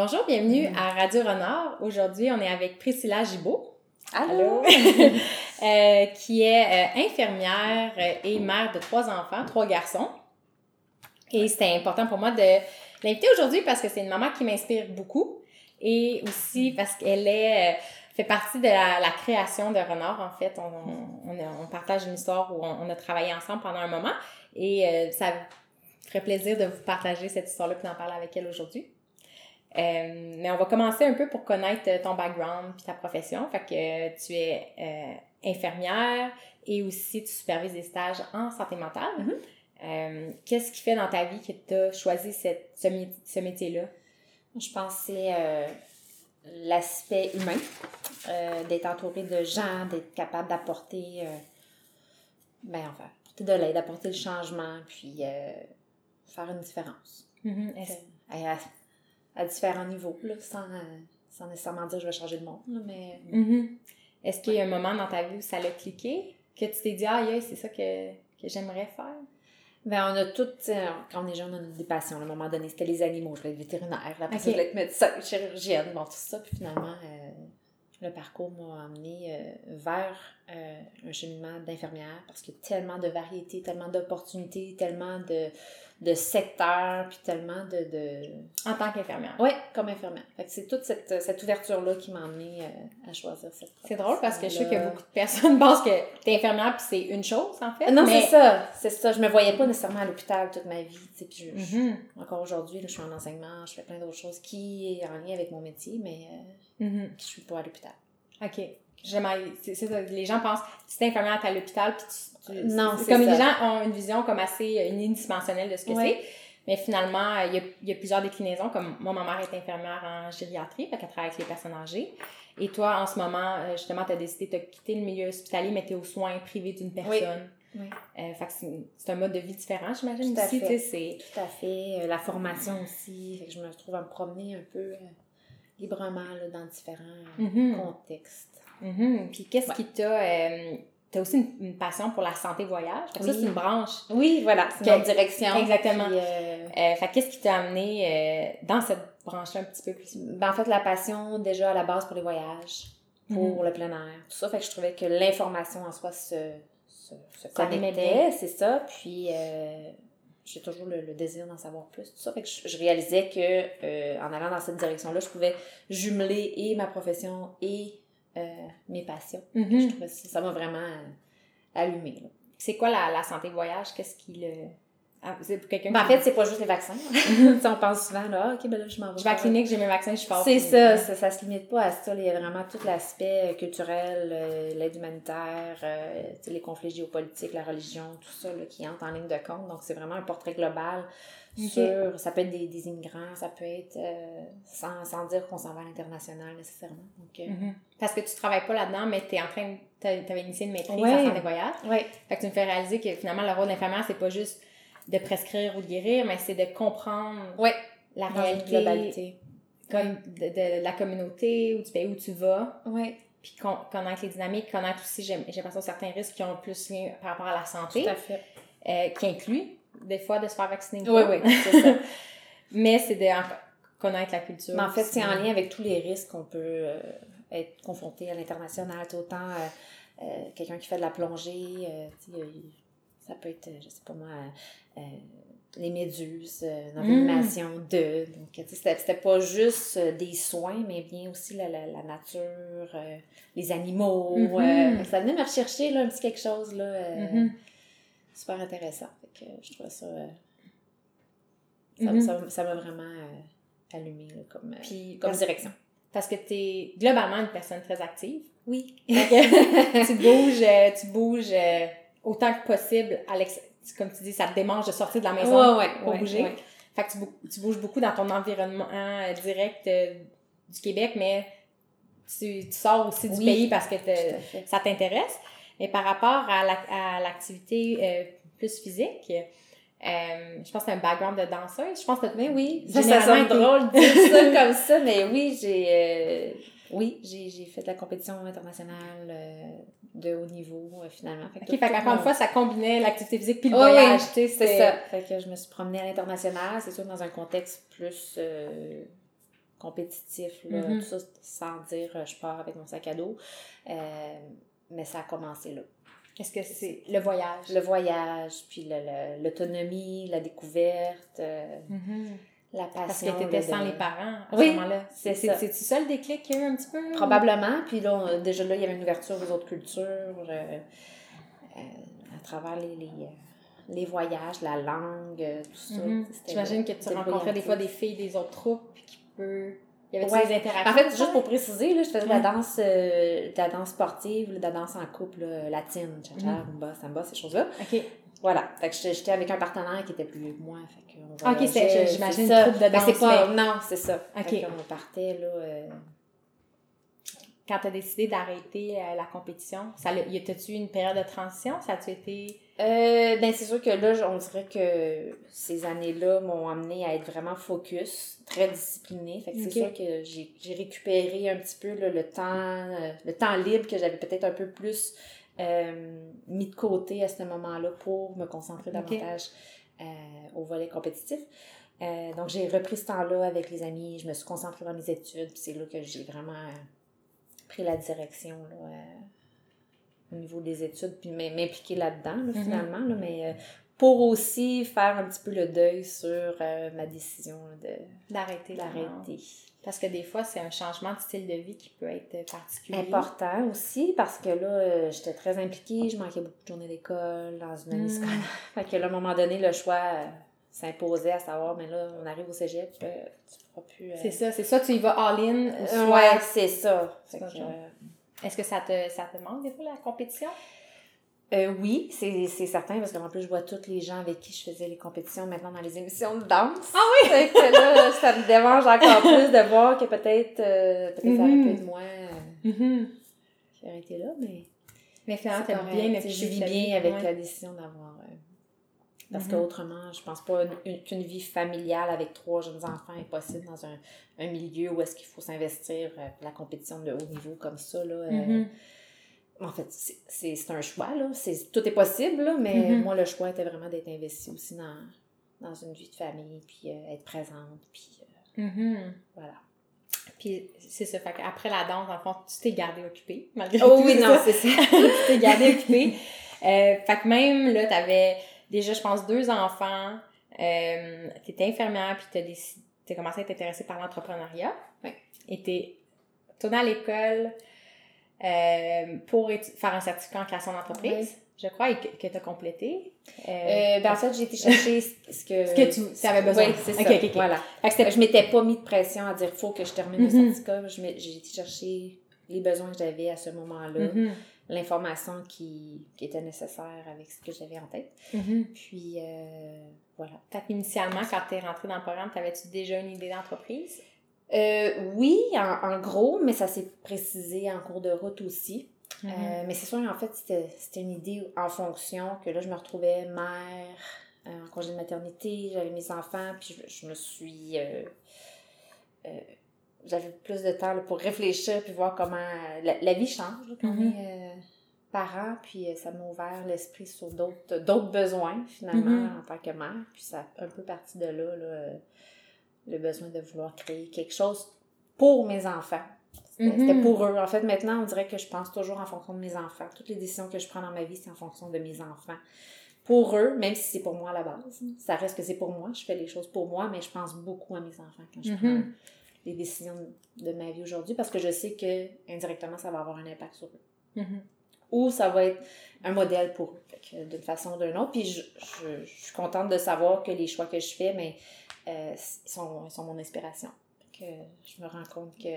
Bonjour, bienvenue à Radio Renard. Aujourd'hui, on est avec Priscilla Gibault. Allô? Euh, qui est euh, infirmière et mère de trois enfants, trois garçons. Et c'était important pour moi de l'inviter aujourd'hui parce que c'est une maman qui m'inspire beaucoup et aussi parce qu'elle est euh, fait partie de la, création de Renard. En fait, on, on, partage une histoire où on, a travaillé ensemble pendant un moment et ça ferait plaisir de vous partager cette histoire-là et d'en parler avec elle aujourd'hui. Euh, mais on va commencer un peu pour connaître ton background puis ta profession. Fait que tu es euh, infirmière et aussi tu supervises des stages en santé mentale. Mm-hmm. Euh, qu'est-ce qui fait dans ta vie que tu as choisi cette, ce, ce métier-là? Je pense que c'est l'aspect humain, d'être entouré de gens, d'être capable d'apporter, ben enfin, apporter de l'aide, d'apporter le changement, puis faire une différence. Mm-hmm à différents niveaux, là, sans, euh, sans nécessairement dire je vais changer de monde. mais... Mm-hmm. Est-ce qu'il y a un moment dans ta vie où ça l'a cliqué, que tu t'es dit, ah, c'est ça que, que j'aimerais faire? Ben, on a toutes, quand on est jeune, on a des passions. À un moment donné, c'était les animaux. Je voulais être vétérinaire. Après, okay. je voulais être médecin, chirurgienne, bon, tout ça. Puis finalement, euh, le parcours m'a amené euh, vers un cheminement d'infirmière parce qu'il y a tellement de variétés, tellement d'opportunités, tellement de de secteur, puis tellement de, de... En tant qu'infirmière. Oui, comme infirmière. Fait que c'est toute cette, cette ouverture-là qui m'a amenée euh, à choisir cette C'est drôle parce que je sais a beaucoup de personnes pensent que t'es infirmière puis c'est une chose, en fait. Non, c'est ça. C'est ça. Je me voyais pas nécessairement à l'hôpital toute ma vie. Puis je, mm-hmm. encore aujourd'hui, je suis en enseignement, je fais plein d'autres choses qui est en lien avec mon métier, mais euh, mm-hmm. je suis pas à l'hôpital. OK. C'est ça. Les gens pensent, si t'es infirmière, t'es à l'hôpital, puis tu non, c'est comme les gens ont une vision comme assez euh, unidimensionnelle de ce que c'est. Mais finalement, il y, a, il y, a, plusieurs déclinaisons. Comme moi, ma mère est infirmière en gériatrie, fait qu'elle travaille avec les personnes âgées. Et toi, en ce moment, euh, justement, tu as décidé de quitter le milieu hospitalier, mais tu es aux soins privés d'une personne. Oui. Euh, fait que c'est un mode de vie différent, j'imagine. Tout à fait. Tout à fait. La formation aussi. Fait que je me retrouve à me promener un peu librement là, dans différents mm-hmm. contextes. Mm-hmm. Puis qu'est-ce qui t'a tu as aussi une, passion pour la santé voyage? Ça, c'est une branche. Oui, voilà, c'est une direction. Exactement. Euh, euh, fait qu'est-ce qui t'a amené euh, dans cette branche-là un petit peu plus? Ben, en fait, la passion, déjà, à la base, pour les voyages, pour mhm. le plein air, tout ça. Fait que je trouvais que l'information en soi se, se, se connectait, c'est ça. Puis, j'ai toujours le, désir d'en savoir plus, tout ça. Fait que je, réalisais que, en allant dans cette direction-là, je pouvais jumeler et ma profession et euh, mes passions. Mm-hmm. ça m'a vraiment euh, allumé. C'est quoi la, la santé voyage? Qu'est-ce qui le. Ah, c'est pour quelqu'un ben, En fait, c'est pas juste les vaccins. on pense souvent, là, ah, OK, ben là, je m'en vais. Je vais à la clinique, j'ai mes vaccins, je pars. C'est ça, ça, ça, se limite pas à ça. Il y a vraiment tout l'aspect culturel, euh, l'aide humanitaire, les conflits géopolitiques, la religion, tout ça là, qui entre en ligne de compte. Donc, c'est vraiment un portrait global sur, ça peut être des, des immigrants, ça peut être euh, sans, sans, dire qu'on s'en va à l'international nécessairement. Donc, euh, mm-hmm. Parce que tu travailles pas là-dedans, mais tu es en train, tu avais initié une maîtrise en santé voyage. Oui. Fait que tu me fais réaliser que finalement, le rôle de l'infirmière, c'est pas juste de prescrire ou de guérir, mais c'est de comprendre ouais. la réalité. globalité. Comme de, la communauté, ou du pays où tu vas. Oui. Puis connaître les dynamiques, connaître aussi, j'ai l'impression, certains risques qui ont plus lien par rapport à la santé. Tout à fait. Euh, qui inclut des fois de se faire vacciner. Oui, oui, c'est ça. Mais c'est de connaître la culture. Mais en fait, c'est en lien avec tous les risques qu'on peut euh, être confronté à l'international. Autant euh, quelqu'un qui fait de la plongée, ça peut être, je sais pas moi, les méduses, l'animation mm. de. Donc, c'était pas juste des soins, mais bien aussi la, la, nature, les animaux. Mm-hmm. ça venait me rechercher là, un petit quelque chose. Là, mm-hmm super intéressant. Fait que je trouvais ça. Euh, mhm. ça m'a vraiment euh, allumé comme, euh, Puis, comme direction. Parce que tu es globalement une personne très active. Oui. tu bouges, tu bouges autant que possible. Alex, comme tu dis, ça te démange de sortir de la maison pour bouger. Fait que tu, tu, bouges beaucoup dans ton environnement direct du Québec, mais tu, tu sors aussi du pays parce que ça t'intéresse. Mais par rapport à l'activité euh, plus physique, euh, je pense que c'est un background de danseuse. Je pense que mais oui, ça, ça sonne drôle de dire ça comme ça, mais oui, j'ai euh, oui, j'ai fait de la compétition internationale de haut niveau finalement. Fait que OK, fait qu'encore une fois, ça combinait l'activité physique puis le voyage, c'est ça. Fait que je me suis promenée à l'international, c'est sûr dans un contexte plus compétitif, là, Mhm. tout ça sans dire euh, je pars avec mon sac à dos. Euh, mais ça a commencé là. Est-ce que c'est le voyage? Le voyage, puis l'autonomie, la découverte, euh, Mhm. La Parce passion. que t'étais là, sans de- les parents à Oui, ce moment-là. c'est C'est- ça. C'est-tu ça le déclic qu'il y a eu un petit peu? Probablement. Puis là, on- déjà là, il y avait une ouverture aux autres cultures, euh, euh, à travers les, les, euh, les voyages, la langue, tout ça. Mhm. C'était- J'imagine que tu rencontrais des fois des filles des autres troupes, puis qui peut... Il y avait Ouais. des interactions? En fait, juste pour préciser, là, je faisais de la danse, euh, de la danse sportive, de la danse en couple là, latine, cha-cha, Mhm. rumba, samba, ces choses-là. Voilà. Fait que j'étais avec un partenaire qui était plus vieux que moi. Fait que on ok, c'est- j'imagine une troupe de pas... Non, c'est ça. Ok. Fait qu'on partait, là... euh, Quand tu as décidé d'arrêter euh, la compétition, ça y a-tu eu une période de transition? Ça a-tu été... Euh, ben c'est sûr que là, on dirait que ces années-là m'ont amené à être vraiment focus, très disciplinée. Fait que c'est sûr que j'ai récupéré un petit peu là, le temps le temps libre que j'avais peut-être un peu plus euh, mis de côté à ce moment-là pour me concentrer davantage euh, au volet compétitif. Euh, donc j'ai repris ce temps-là avec les amis, je me suis concentrée dans mes études, puis c'est là que j'ai vraiment pris la direction là, au niveau des études, puis m'impliquer là-dedans, là, Mhm. finalement. là, mais pour aussi faire un petit peu le deuil sur ma décision de- D'arrêter. d'arrêter. Parce que des fois, c'est un changement de style de vie qui peut être particulier. Important aussi, parce que là, euh, j'étais très impliquée, je manquais beaucoup de journées d'école, dans une année Mm. scolaire. Fait que là, à un moment donné, le choix euh, s'imposait à savoir, mais là, on arrive au cégep, euh, tu pourras plus... euh, C'est ça, c'est ça, tu y vas all-in ouais, c'est ça. Est-ce que ça te, ça te manque des fois, la compétition? Euh, oui, c'est c'est certain, parce qu'en plus, je vois tous les gens avec qui je faisais les compétitions maintenant dans les émissions de danse. Ah oui! Fait que là, ça me dérange encore plus de voir que peut-être euh, peut-être ça aurait Mhm. pu être moi euh, qui aurait été là, mais Mais finalement, correct. bien Je vis bien avec Ouais. la décision d'avoir... euh, parce Mhm. qu'autrement, je pense pas une- une- qu'une vie familiale avec trois jeunes enfants est possible dans un, un milieu où est-ce qu'il faut s'investir euh, pour la compétition de haut niveau comme ça. Là, euh, Mhm. En fait, c'est- un choix, là. Tout est possible, là, mais Mhm. moi, le choix était vraiment d'être investi aussi dans, dans une vie de famille, puis euh, être présente, puis euh, Mhm. voilà. Puis c'est ça, fait qu'après la danse, en fond, tu t'es gardé occupée, malgré Oh tout. oui, non, c'est ça. tu t'es gardé occupée. Euh, fait que même, là, t'avais déjà, je pense, deux enfants, euh, t'étais infirmière, puis t'as décidé, t'as commencé à être intéressée par l'entrepreneuriat. Ouais. Et t'es tournée à l'école euh, pour faire un certificat en création d'entreprise, je crois, et que, que t'as complété. Euh, Euh, ben, en fait, j'ai été chercher ce que... Ce que tu avais besoin. Oui, c'est Ok, ça. ok, ok. Voilà. fait que c'était Je m'étais pas mis de pression à dire faut que je termine Mhm. le certificat. Je m'ai- J'ai été chercher les besoins que j'avais à ce moment-là, Mhm, l'information qui, qui était nécessaire avec ce que j'avais en tête. mhm. Puis, euh, voilà. Fait qu'initialement, quand t'es rentrée dans le programme, t'avais-tu déjà une idée d'entreprise? Euh, oui, en, en gros, mais ça s'est précisé en cours de route aussi. Mhm. Euh, mais c'est sûr, en fait, c'était c'était une idée en fonction que là, je me retrouvais mère, euh, en congé de maternité, j'avais mes enfants, puis je, je me suis. euh, j'avais plus de temps là, pour réfléchir puis voir comment. la, la vie change là, quand Mhm. on est euh, parent, puis ça m'a ouvert l'esprit sur d'autres d'autres besoins, finalement, Mhm. en tant que mère. Puis ça a un peu parti de là, là le besoin de vouloir créer quelque chose pour mes enfants. C'était Mhm. c'était pour eux. En fait, maintenant, on dirait que je pense toujours en fonction de mes enfants. Toutes les décisions que je prends dans ma vie, c'est en fonction de mes enfants. Pour eux, même si c'est pour moi à la base. Ça reste que c'est pour moi. Je fais les choses pour moi, mais je pense beaucoup à mes enfants quand je prends Mhm. les décisions de ma vie aujourd'hui parce que je sais que indirectement, ça va avoir un impact sur eux. Mhm. Ou ça va être un modèle pour eux, d'une façon ou d'une autre. Puis je, je- je suis contente de savoir que les choix que je fais, mais euh, ils sont, ils sont mon inspiration. Que je me rends compte que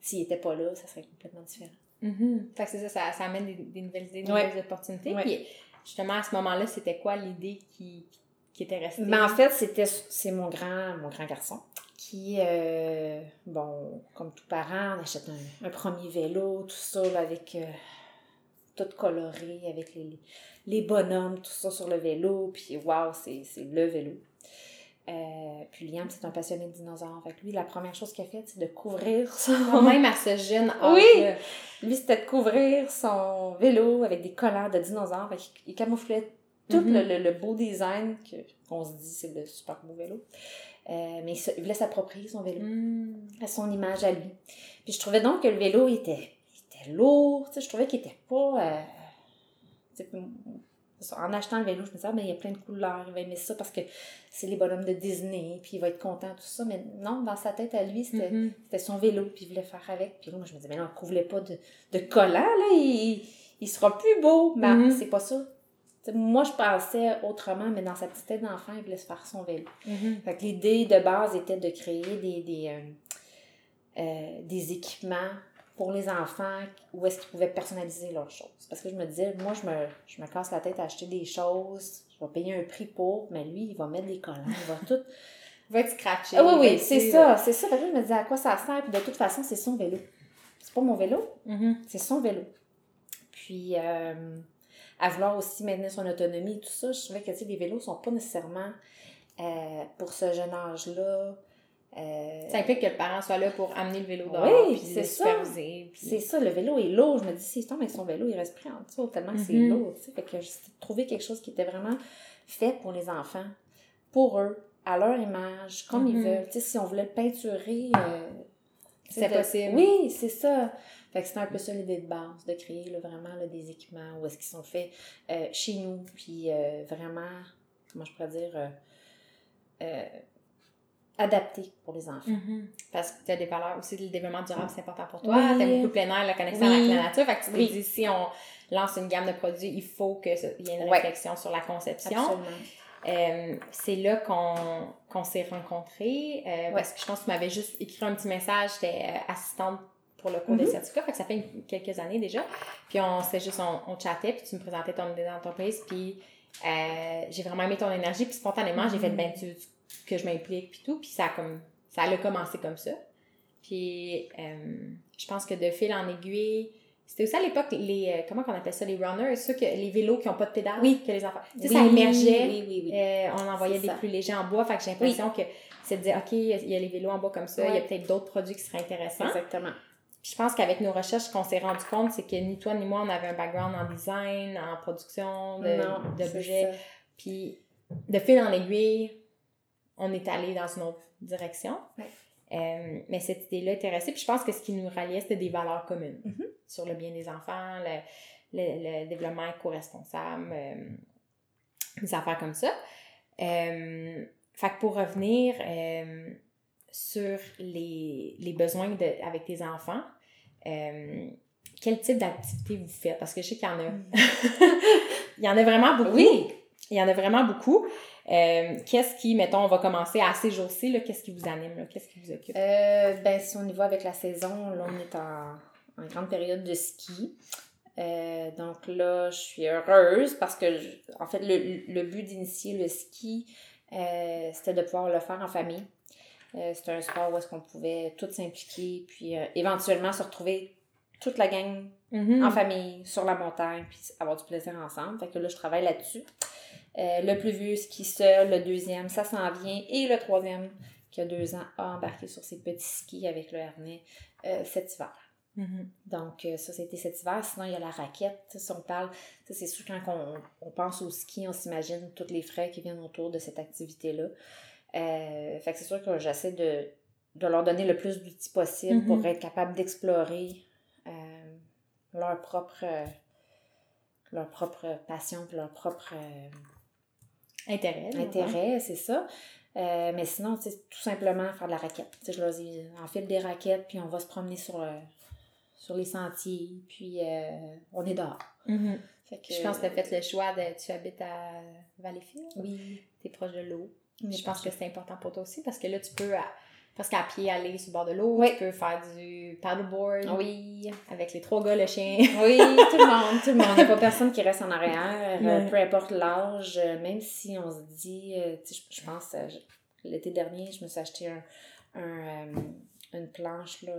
s'ils n'étaient pas là, ça serait complètement différent. Mhm. Fait que c'est ça, ça, ça amène des, des nouvelles idées, des Ouais. nouvelles opportunités. Ouais. Puis justement, à ce moment-là, c'était quoi l'idée qui, qui était restée? Mais en fait, c'était c'est mon grand, mon grand garçon qui, euh, bon, comme tout parent, on achète un, un premier vélo, tout ça, là, avec euh, tout coloré, avec les, les bonhommes, tout ça sur le vélo, puis waouh, c'est le vélo. Euh, puis Liam, c'est un passionné de dinosaures. Fait que lui, la première chose qu'il a faite, c'est de couvrir son... Même à ce jeune âge Oui! Lui, c'était de couvrir son vélo avec des collants de dinosaures. Fait qu'il il camouflait tout Mhm. le, le- le beau design que- qu'on se dit c'est le super beau vélo. Euh, mais il, voulait s'approprier son vélo, Mm. à son image à lui. Puis je trouvais donc que le vélo était, était lourd, je trouvais qu'il était pas... euh, en achetant le vélo, je me disais, ah, ben, il y a plein de couleurs, il va aimer ça parce que c'est les bonhommes de Disney, puis il va être content, tout ça. Mais non, dans sa tête à lui, c'était Mhm. c'était son vélo, puis il voulait faire avec. Puis là, moi, je me disais, mais non, couvre pas de, de collant, là, il, il sera plus beau. Mais Mhm. c'est pas ça. Moi, je pensais autrement, mais dans sa petite tête d'enfant, il voulait se faire son vélo. Mhm. Fait que l'idée de base était de créer des, des, euh, euh, des équipements pour les enfants où est-ce qu'ils pouvaient personnaliser leurs choses. Parce que je me disais, moi, je me, je me casse la tête à acheter des choses, je vais payer un prix pour, mais lui, il va mettre des collants, il va tout... Il va être scratché. Ah oui, oui, c'est ça, c'est ça. Fait que je me disais à quoi ça sert, puis de toute façon, c'est son vélo. C'est pas mon vélo, Mhm. c'est son vélo. Puis, euh, à vouloir aussi maintenir son autonomie et tout ça, je trouvais que tu sais, les vélos sont pas nécessairement euh, pour ce jeune âge-là. Euh, Ça implique que le parent soit là pour amener le vélo dehors, Oui, puis c'est ça. puis- c'est ça, le vélo est lourd. Je me dis, s'il tombe avec son vélo, il reste pris en dessous, tellement que c'est Mhm. lourd. Fait que j'ai trouvé quelque chose qui était vraiment fait pour les enfants, pour eux, à leur image, comme ils Mhm. veulent. Si on voulait le peinturer, euh, C'est de- possible. Oui, c'est ça. Fait que c'était un peu ça l'idée de base, de créer là, vraiment là, des équipements où est-ce qu'ils sont faits euh, chez nous, puis vraiment, comment je pourrais dire, adaptés pour les enfants. Mhm. Parce que tu as des valeurs aussi, le développement durable, c'est important pour toi. Oui. Tu beaucoup le plein air, la connexion Oui. avec la nature. Fait que tu te dis, si on lance une gamme de produits, il faut qu'il y ait une réflexion sur la conception. Absolument. Euh, c'est là qu'on qu'on s'est rencontrés. euh, Parce que je pense que tu m'avais juste écrit un petit message. J'étais euh, assistante pour le cours de Mhm. certificat. Fait que ça fait une- quelques années déjà. Puis on s'est juste, on, on chattait, puis tu me présentais ton idée d'entreprise. Puis euh, j'ai vraiment aimé ton énergie. Puis spontanément, j'ai fait, Mhm. ben, tu, tu- que je m'implique, puis tout. Puis ça a comme, ça a commencé comme ça. Puis euh, je pense que de fil en aiguille, c'était aussi à l'époque les, euh, comment qu'on appelle ça, les runners, ceux que, les vélos qui n'ont pas de pédale, Oui. que les enfants. Tu sais, Oui, ça émergeait. Oui, oui, oui. Euh, on envoyait des ça. plus légers en bois. Fait que j'ai l'impression que c'est de dire, OK, il y a les vélos en bois comme ça, il y a peut-être d'autres produits qui seraient intéressants. Exactement. Puis je pense qu'avec nos recherches, ce qu'on s'est rendu compte, c'est que ni toi ni moi, on avait un background en design, en production de- non, ça. Puis de fil en aiguille, on est allé dans une autre direction. Ouais. Euh, mais cette idée-là était restée. Puis je pense que ce qui nous ralliait, c'était des valeurs communes Mhm. sur le bien des enfants, le, le- le développement éco-responsable, euh, des affaires comme ça. Euh, fait que pour revenir sur les, les besoins de, avec tes enfants, quel type d'activité vous faites? Parce que je sais qu'il y en a. Il y en a vraiment beaucoup. Oui. Il y en a vraiment beaucoup. Euh, qu'est-ce qui, mettons, on va commencer à ces jours-ci, là, qu'est-ce qui vous anime, là? qu'est-ce qui vous occupe? Euh, ben, si on y va avec la saison, là, on est en, en grande période de ski. Euh, donc là, je suis heureuse parce que, je- en fait, le, le but d'initier le ski, euh, c'était de pouvoir le faire en famille. C'était un sport où est-ce qu'on pouvait tous s'impliquer, puis éventuellement se retrouver toute la gang Mhm. en famille, sur la montagne, puis avoir du plaisir ensemble. Fait que là, je travaille là-dessus. Euh, le plus vieux ski seul, le deuxième, ça s'en vient, et le troisième, qui a deux ans, a embarqué sur ses petits skis avec le harnais euh, cet hiver. Mhm. Donc, euh, ça, c'était cet hiver. Sinon, il y a la raquette. Si on parle, c'est sûr, quand on, on pense au ski, on s'imagine tous les frais qui viennent autour de cette activité-là. Fait que c'est sûr que j'essaie de, de leur donner le plus d'outils possible pour être capable d'explorer leur propre leur propre passion leur propre euh, Intérêt. intérêt, c'est ça. Euh, mais sinon, sais, tout simplement faire de la raquette. Tu sais, je leur dis, enfile des raquettes, puis on va se promener sur, le- sur les sentiers, puis euh, on est dehors. Mhm. Fait que, Je pense que tu as fait le choix de. Tu habites à Valleyfield, Oui. tu es proche de l'eau. Mais Je pense que c'est important pour toi aussi parce que là, tu peux à- presque à pied aller sur le bord de l'eau. Oui. Tu peux faire du paddleboard Oui. avec les trois gars, le chien. Oui, tout le monde, tout le monde. Il n'y a pas personne qui reste en arrière, euh, peu importe l'âge, euh, même si on se dit, euh, tu sais, je, pense, l'été dernier, je me suis acheté un, un, une planche, là,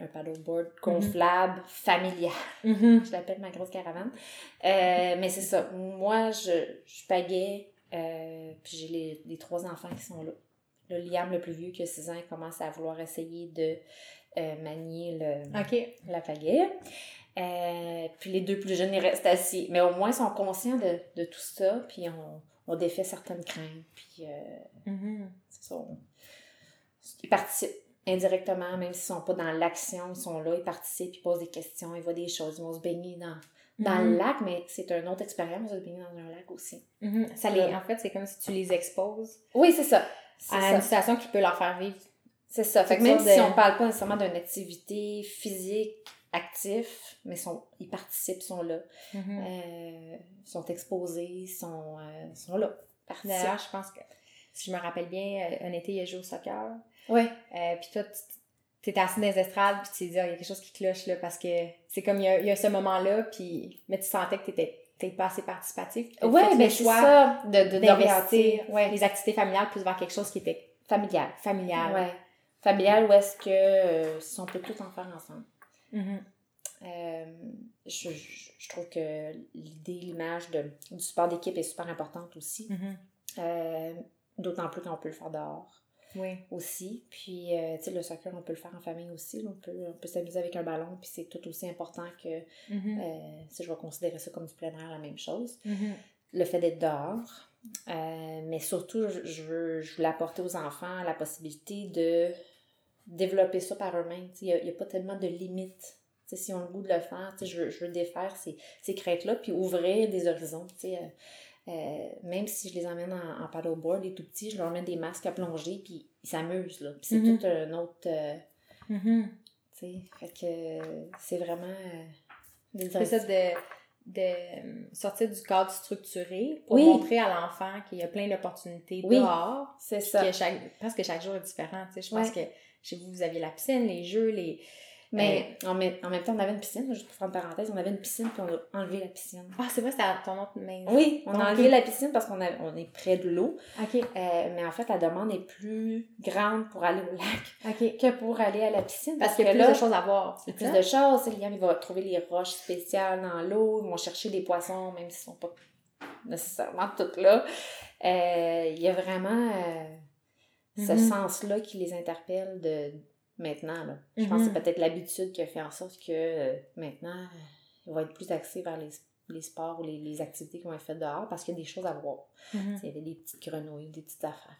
un paddleboard gonflable, familial. Mhm. Je l'appelle ma grosse caravane. Euh, mais c'est ça. Moi, je, je pagais, euh, puis j'ai les, les trois enfants qui sont là. Le Liam, le plus vieux, qui a 6 ans, il commence à vouloir essayer de euh, manier le, la pagaie. Euh, puis les deux plus jeunes, ils restent assis. Mais au moins, ils sont conscients de, de tout ça, puis on, on défait certaines craintes. Puis euh, Mhm. on- ils participent indirectement, même s'ils sont pas dans l'action, ils sont là, ils participent, ils posent des questions, ils voient des choses, ils vont se baigner dans, dans le Mhm. lac, mais c'est une autre expérience de se baigner dans un lac aussi. Mhm. Ça les, en fait, c'est comme si tu les exposes Oui, c'est ça. C'est à ça. une situation qui peut leur faire vivre. C'est ça. Fait que même si de- on parle pas nécessairement d'une activité physique actif, mais sont, ils participent, sont là, Mhm. euh, sont exposés, sont, euh, sont là. D'ailleurs, je pense que, si je me rappelle bien, euh, un été, il a joué au soccer. Ouais. Euh, puis toi, tu étais assis dans les estrades, puis tu t'es dit, Ah, il y a quelque chose qui cloche, là, parce que c'est comme, il y a, il y a ce moment-là, puis, mais tu sentais que tu étais peut-être pas assez participatif. le ben c'est ça, de, d'investir. Ouais. les activités familiales plus vers quelque chose qui était Familial. familial. Ouais. Familial, où est-ce que euh, si on peut tout en faire ensemble. Mhm. Euh, je, je, je trouve que l'idée, l'image de, du sport d'équipe est super importante aussi. Mhm. Euh, D'autant plus qu'on peut le faire dehors Oui. aussi. Puis, euh, tu sais, le soccer, on peut le faire en famille aussi. là. On peut, on peut s'amuser avec un ballon, puis c'est tout aussi important que, Mhm. euh, si je vais considérer ça comme du plein air, la même chose. Mhm. Le fait d'être dehors. Euh, mais surtout, je, je veux, je voulais apporter aux enfants la possibilité de développer ça par eux-mêmes. Tu sais, Il n'y a, pas tellement de limites. Tu sais, si on a le goût de le faire, tu sais, je, veux, je veux défaire ces, ces craintes-là, puis ouvrir des horizons. tu sais, euh, même si je les emmène en, en paddleboard, les tout petits, je leur mets des masques à plonger, puis ils s'amusent. là. Puis c'est Mhm. tout un autre. euh, Mhm. tu sais, fait que c'est vraiment. euh, des C'est ça de, de sortir du cadre structuré pour Oui. montrer à l'enfant qu'il y a plein d'opportunités Oui. dehors. C'est ça. Que chaque, presque chaque jour est différent. tu sais. Je pense Ouais. que chez vous, vous aviez la piscine, les jeux, les. Mais en, même- en même temps, on avait une piscine, juste pour faire une parenthèse, on avait une piscine, puis on a enlevé la piscine. Ah, c'est vrai, c'était à ton autre maison. Oui, on a enlevé la piscine parce qu'on a- on est près de l'eau. OK. Euh, mais en fait, la demande est plus grande pour aller au lac que pour aller à la piscine. Parce qu'il y a que plus là, de choses à voir. il y a plus de choses. Liam, il va trouver les roches spéciales dans l'eau. Ils vont chercher les poissons, même s'ils sont pas nécessairement toutes là. Euh, il y a vraiment euh, ce Mhm. sens-là qui les interpelle de maintenant. Là. Je pense que c'est peut-être l'habitude qui a fait en sorte que euh, maintenant, il va être plus axé vers les, les sports ou les, les activités qui vont être faites dehors parce qu'il y a des choses à voir. Mhm. Il y avait des petites grenouilles, des petites affaires.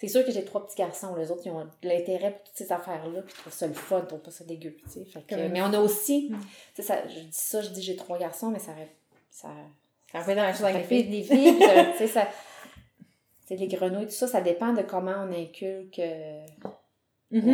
C'est sûr que j'ai trois petits garçons. Les autres, ils ont l'intérêt pour toutes ces affaires-là, puis ils trouvent ça le fun, ils trouvent pas ça dégueu. Fait que- mais on a aussi, Mm. ça, je dis ça, je dis j'ai trois garçons, mais ça ça, Ça fait dans la chose avec les filles. des filles. tu sais, ça, les grenouilles, tout ça, ça dépend de comment on inculque euh,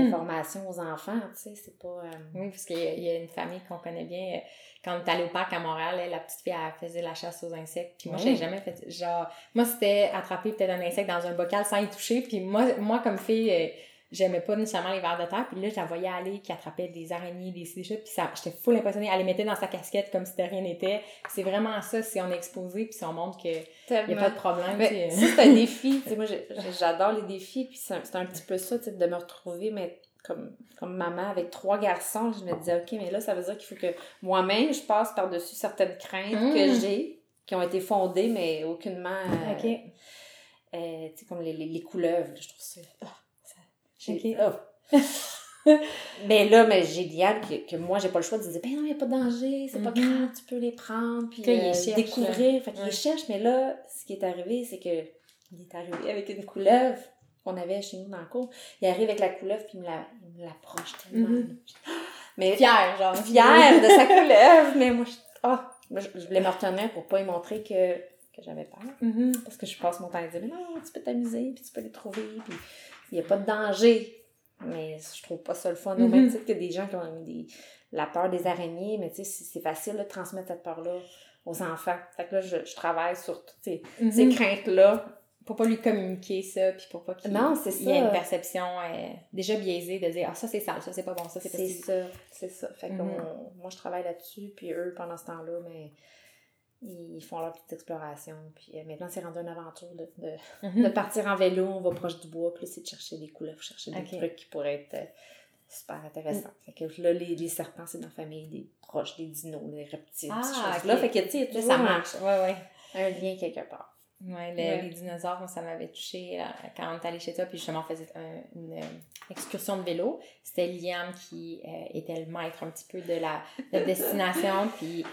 L'information aux enfants. Tu sais, c'est pas. euh, Oui, parce qu'il y, y a une famille qu'on connaît bien. euh, Quand on est allé au parc à Montréal, elle, la petite fille, elle faisait la chasse aux insectes. Puis moi, j'ai jamais fait. Genre, moi, c'était attraper peut-être un insecte dans un bocal sans y toucher. Puis moi, moi comme fille, euh, j'aimais pas nécessairement les vers de terre. Puis là, je la voyais aller, qui attrapait des araignées, des ça. Puis ça, j'étais full impressionnée. Elle les mettait dans sa casquette comme si de rien n'était. C'est vraiment ça, si on est exposé, puis si on montre qu'il n'y a pas de problème. Ça, c'est un défi. Moi, j'adore les défis. Puis c'est un, un petit peu ça, de me retrouver, mais comme, comme maman avec trois garçons, je me disais, OK, mais là, ça veut dire qu'il faut que moi-même, je passe par-dessus certaines craintes que Mm. j'ai, qui ont été fondées, mais aucunement. euh, OK. euh, tu sais, comme les, les, les couleuvres, je trouve ça. ah, ça- j'ai- Ok. ah. mais là, mais j'ai Diane que, que moi, j'ai pas le choix de dire, ben non, il n'y a pas de danger, c'est pas Mhm. grave, tu peux les prendre, puis euh, cherche, découvrir. Fait qu'il Ouais. cherche, mais là, ce qui est arrivé, c'est que il est arrivé avec une couleuvre qu'on avait chez nous dans le cours. Il arrive avec la couleuvre, puis il me la- il me l'approche tellement. Mhm. Mais Fière, genre. fière de sa couleuvre, mais moi, je, moi, je, je voulais me retenir pour pas y montrer que, que j'avais peur. Mhm. Parce que je passe mon temps à dire, non, tu peux t'amuser, puis tu peux les trouver, puis il n'y a pas de danger. Mais je trouve pas ça le fun. Au Mhm. même titre que des gens qui ont des, la peur des araignées, mais tu sais, c'est c'est facile de transmettre cette peur-là aux enfants. Fait que là, je, je travaille sur toutes ces, ces Mhm. craintes-là. pour pas lui communiquer ça, puis pour pas qu'il Non, c'est il y ait une perception euh, déjà biaisée de dire ah ça c'est sale, ça c'est pas bon, ça c'est C'est possible. ça, c'est ça. Fait que Mhm. on- moi, je travaille là-dessus, puis eux, pendant ce temps-là, mais ils font leur petite exploration. Puis euh, maintenant, c'est rendu une aventure de, de, de partir en vélo, on va proche du bois, puis c'est de chercher des couleuvres, chercher des trucs qui pourraient être euh, super intéressants. Fait que là, les, les serpents, c'est dans la famille des proches, des dinos, des reptiles, Ah, ces choses-là. Fait que, tu sais, ça marche. Ouais, ouais. un lien quelque part. Ouais, le- Ouais. les dinosaures, moi, ça m'avait touché quand on est allé chez toi, puis justement, on faisait un- une euh, excursion de vélo. C'était Liam qui euh, était le maître un petit peu de la, de la destination, puis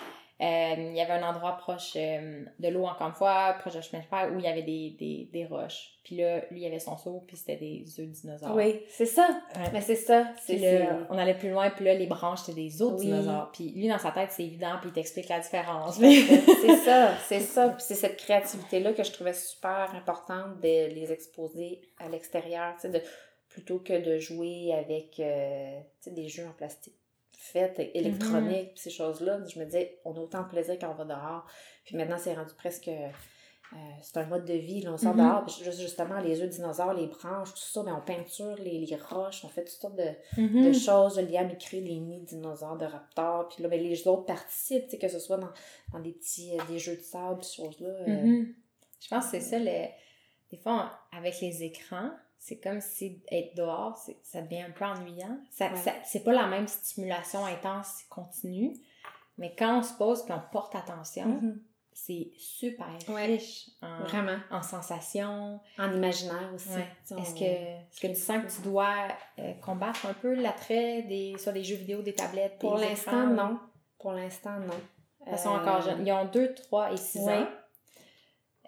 il y avait un endroit proche euh, de l'eau, encore une fois, proche de chemin de fer, où il y avait des, des, des roches. Puis là, lui, il avait son seau, puis c'était des œufs de dinosaures. Oui, c'est ça. Ouais. Mais c'est ça. C'est là, on allait plus loin, puis là, les branches, c'était des autres Oui. dinosaures. Puis lui, dans sa tête, c'est évident, puis il t'explique la différence. c'est ça, c'est ça. Puis c'est cette créativité-là que je trouvais super importante de les exposer à l'extérieur, de, plutôt que de jouer avec euh, des jeux en plastique faits, électroniques, puis ces choses-là. Je me disais, on a autant de plaisir quand on va dehors. Puis maintenant, c'est rendu presque... euh, c'est un mode de vie, là, on sort Mhm. dehors, puis justement, les œufs de dinosaures, les branches, tout ça, mais on peinture les, les roches, on fait toutes sortes de, de choses. Liam écrit des nids de dinosaures, de raptors. Puis là, ben, les autres participent, que ce soit dans, dans des petits euh, des jeux de sable, ces choses-là. euh. Je pense que c'est ça, le... des fois, on- avec les écrans, c'est comme si être dehors, ça devient un peu ennuyant. Ça, Ouais. ça- c'est pas la même stimulation intense continue, mais quand on se pose et on porte attention, mhm. c'est super Ouais. riche en, Vraiment. en sensations. En imaginaire aussi. Ouais. Est-ce que, est-ce que tu sens que tu dois euh, combattre un peu l'attrait des, soit des jeux vidéo, des tablettes, Pour l'instant, non. Pour l'instant, non. Ils sont Euh, encore jeunes. Ils ont 2, 3 et 6 Ouais. ans.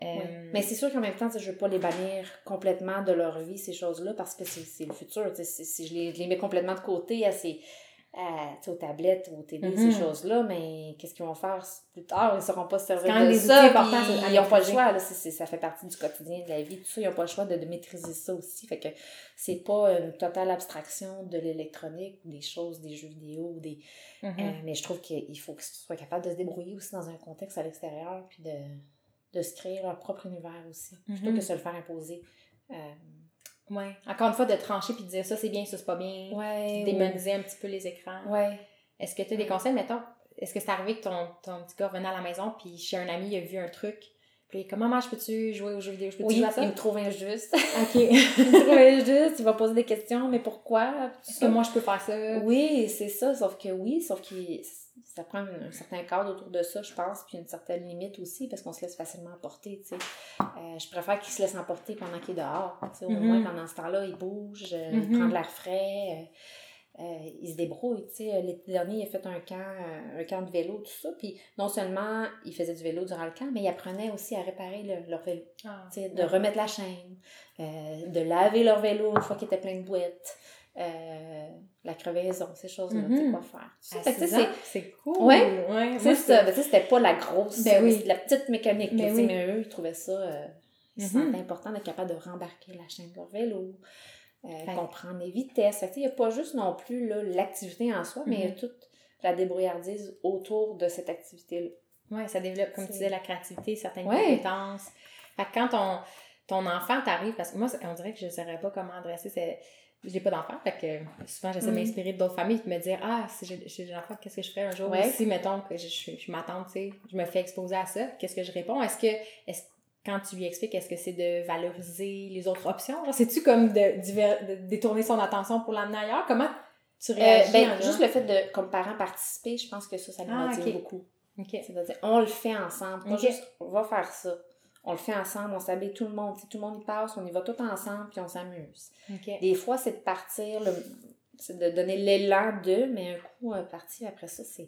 Euh, Mais c'est sûr qu'en même temps, je veux pas les bannir complètement de leur vie, ces choses-là, parce que c'est le futur. Si, je, les, les mets complètement de côté à ces, à, aux tablettes, aux télé, ces choses-là, mais qu'est-ce qu'ils vont faire plus tard? Ils ne sauront pas se servir quand de des ça. ils n'ont pas le choix. Là, ça fait partie du quotidien de la vie. Tout ça, ils n'ont pas le choix de, de maîtriser ça aussi. Fait que c'est pas une totale abstraction de l'électronique, des choses, des jeux vidéo, des, mhm. euh, mais je trouve qu'il faut qu'ils soient capables de se débrouiller aussi dans un contexte à l'extérieur, puis de, de se créer leur propre univers aussi, plutôt Mhm. que de se le faire imposer. Euh, Ouais. Encore une fois, de trancher puis de dire ça c'est bien, ça c'est pas bien. ouais. Démoniser un petit peu les écrans. Ouais. Est-ce que tu as des conseils, mettons, est-ce que c'est arrivé que ton, ton petit gars revenait à la maison puis chez un ami il a vu un truc puis comme maman je peux-tu jouer aux jeux vidéo, je peux-tu Oui, jouer à ça? il me trouve injuste. Ok. il me trouve injuste, il va poser des questions, mais pourquoi? Est-ce que moi je peux faire ça? Oui, c'est ça, sauf que oui, sauf que ça prend un, un certain cadre autour de ça, je pense, puis une certaine limite aussi, parce qu'on se laisse facilement emporter, tu sais. Euh, je préfère qu'il se laisse emporter pendant qu'il est dehors, tu sais, au Mhm. moins pendant ce temps-là, il bouge, euh, il Mhm. prend de l'air frais, euh, euh, il se débrouille, tu sais. L'été dernier, il a fait un camp, euh, un camp de vélo, tout ça, puis non seulement il faisait du vélo durant le camp, mais il apprenait aussi à réparer le- leur vélo. Ah. Tu sais, de remettre la chaîne, euh, de laver leur vélo une fois qu'il était plein de boîtes, euh, la crevaison, ces choses-là, tu sais Mhm. quoi faire. Ans, c'est cool. Ouais. ouais. c'est ça. Ben, c'était pas la grosse, Ben oui. la petite mécanique, Ben oui. mais eux, ils trouvaient ça, euh, Mhm. important d'être capable de rembarquer la chaîne de leur vélo, euh, comprendre les vitesses. Il n'y a pas juste non plus l'activité en soi, mais il y a Mhm. toute la débrouillardise autour de cette activité-là. Ouais, ça développe, comme tu disais, la créativité, certaines Ouais. compétences. Fait que quand ton, ton enfant t'arrive, parce que moi, on dirait que je ne saurais pas comment adresser. c'est- J'ai pas d'enfant, fait que souvent j'essaie de Mhm. m'inspirer d'autres familles et de me dire Ah, si j'ai des enfants, qu'est-ce que je ferais un jour Ouais. Si, mettons, que je, je, je m'attends, tu sais, je me fais exposer à ça, qu'est-ce que je réponds? Est-ce que, est quand tu lui expliques, est-ce que c'est de valoriser les autres options? Genre, C'est-tu comme de, diver- de détourner son attention pour l'amener ailleurs? Comment tu Euh, réagis ben, en juste le fait de, comme parent, participer, je pense que ça, ça nous Ah, motive ok. beaucoup. C'est-à-dire, on le fait ensemble. Pas juste, on va faire ça. On le fait ensemble, on s'habille tout le monde. Si tout le monde y passe, on y va tout ensemble, puis on s'amuse. Des fois, c'est de partir, c'est de donner l'élan d'eux, mais un coup, euh, parti après ça, c'est,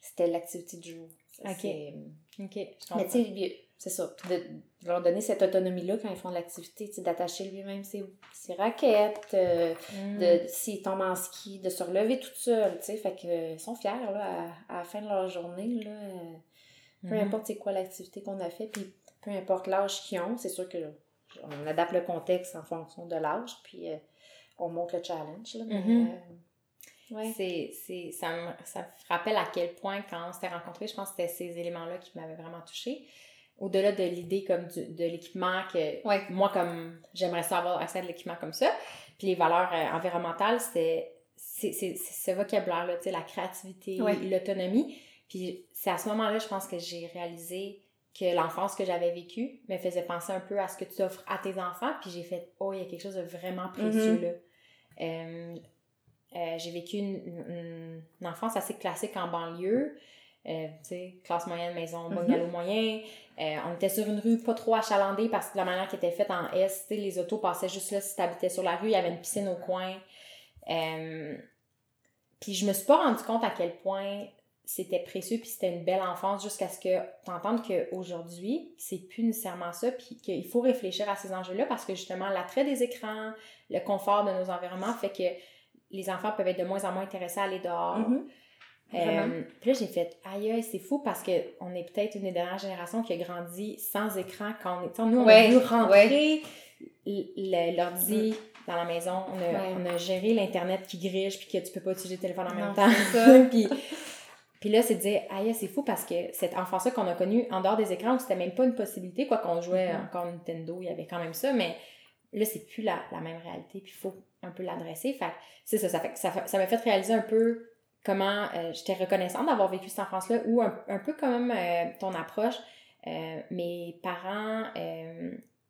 c'était l'activité du jour. Ça, Ok. c'est- Ok. Je Mais comprends. tu sais, il- c'est ça. Puis de, de leur donner cette autonomie-là quand ils font de l'activité, d'attacher lui-même ses, ses raquettes, euh, Mm. de s'ils tombent en ski, de se relever toute seule, tu sais, fait que euh, ils sont fiers là, à, à la fin de leur journée, là, euh, peu Mhm. importe c'est quoi l'activité qu'on a fait, puis peu importe l'âge qu'ils ont, c'est sûr que on adapte le contexte en fonction de l'âge, puis euh, on monte le challenge, là, mais, Mhm. euh, ouais. C'est, ça, me, ça me rappelle à quel point, quand on s'était rencontrés, je pense que c'était ces éléments-là qui m'avaient vraiment touchée. Au-delà de l'idée comme du- de l'équipement, que Ouais. moi, comme j'aimerais ça avoir accès à de l'équipement comme ça, puis les valeurs euh, environnementales, c'est, c'est, ce vocabulaire-là, la créativité, Ouais. l'autonomie. Puis c'est à ce moment-là, je pense que j'ai réalisé que l'enfance que j'avais vécue me faisait penser un peu à ce que tu offres à tes enfants. Puis j'ai fait, oh, il y a quelque chose de vraiment précieux Mhm. là. Euh, euh, j'ai vécu une, une- une enfance assez classique en banlieue. Euh, tu sais, classe moyenne, maison, Mhm. bungalow moyen. Euh, on était sur une rue pas trop achalandée parce que de la manière qui était faite en S, tu sais, les autos passaient juste là si t'habitais sur la rue, il y avait une piscine au coin. Euh, puis je me suis pas rendu compte à quel point c'était précieux puis c'était une belle enfance jusqu'à ce que tu entendes qu'aujourd'hui, c'est plus nécessairement ça puis qu'il faut réfléchir à ces enjeux-là parce que justement, l'attrait des écrans, le confort de nos environnements fait que les enfants peuvent être de moins en moins intéressés à aller dehors. Mhm. Euh, puis là, j'ai fait, aïe, aïe, c'est fou parce qu'on est peut-être une des dernières générations qui a grandi sans écran quand on est. Nous, on Ouais, a dû rentrer l- l'ordi dans la maison. On a, Ouais. on a géré l'Internet qui grige puis que tu peux pas utiliser le téléphone en même temps. ça. puis, puis là, c'est de dire, aïe, c'est fou parce que cette enfance-là qu'on a connue en dehors des écrans, où c'était même pas une possibilité, quoi qu'on jouait Mhm. encore Nintendo, il y avait quand même ça, mais là, c'est plus la, la même réalité, puis il faut un peu l'adresser. Fait c'est ça, ça que ça ça m'a fait réaliser un peu comment euh, j'étais reconnaissante d'avoir vécu cette enfance-là, ou un, un peu comme euh, ton approche. Euh, mes parents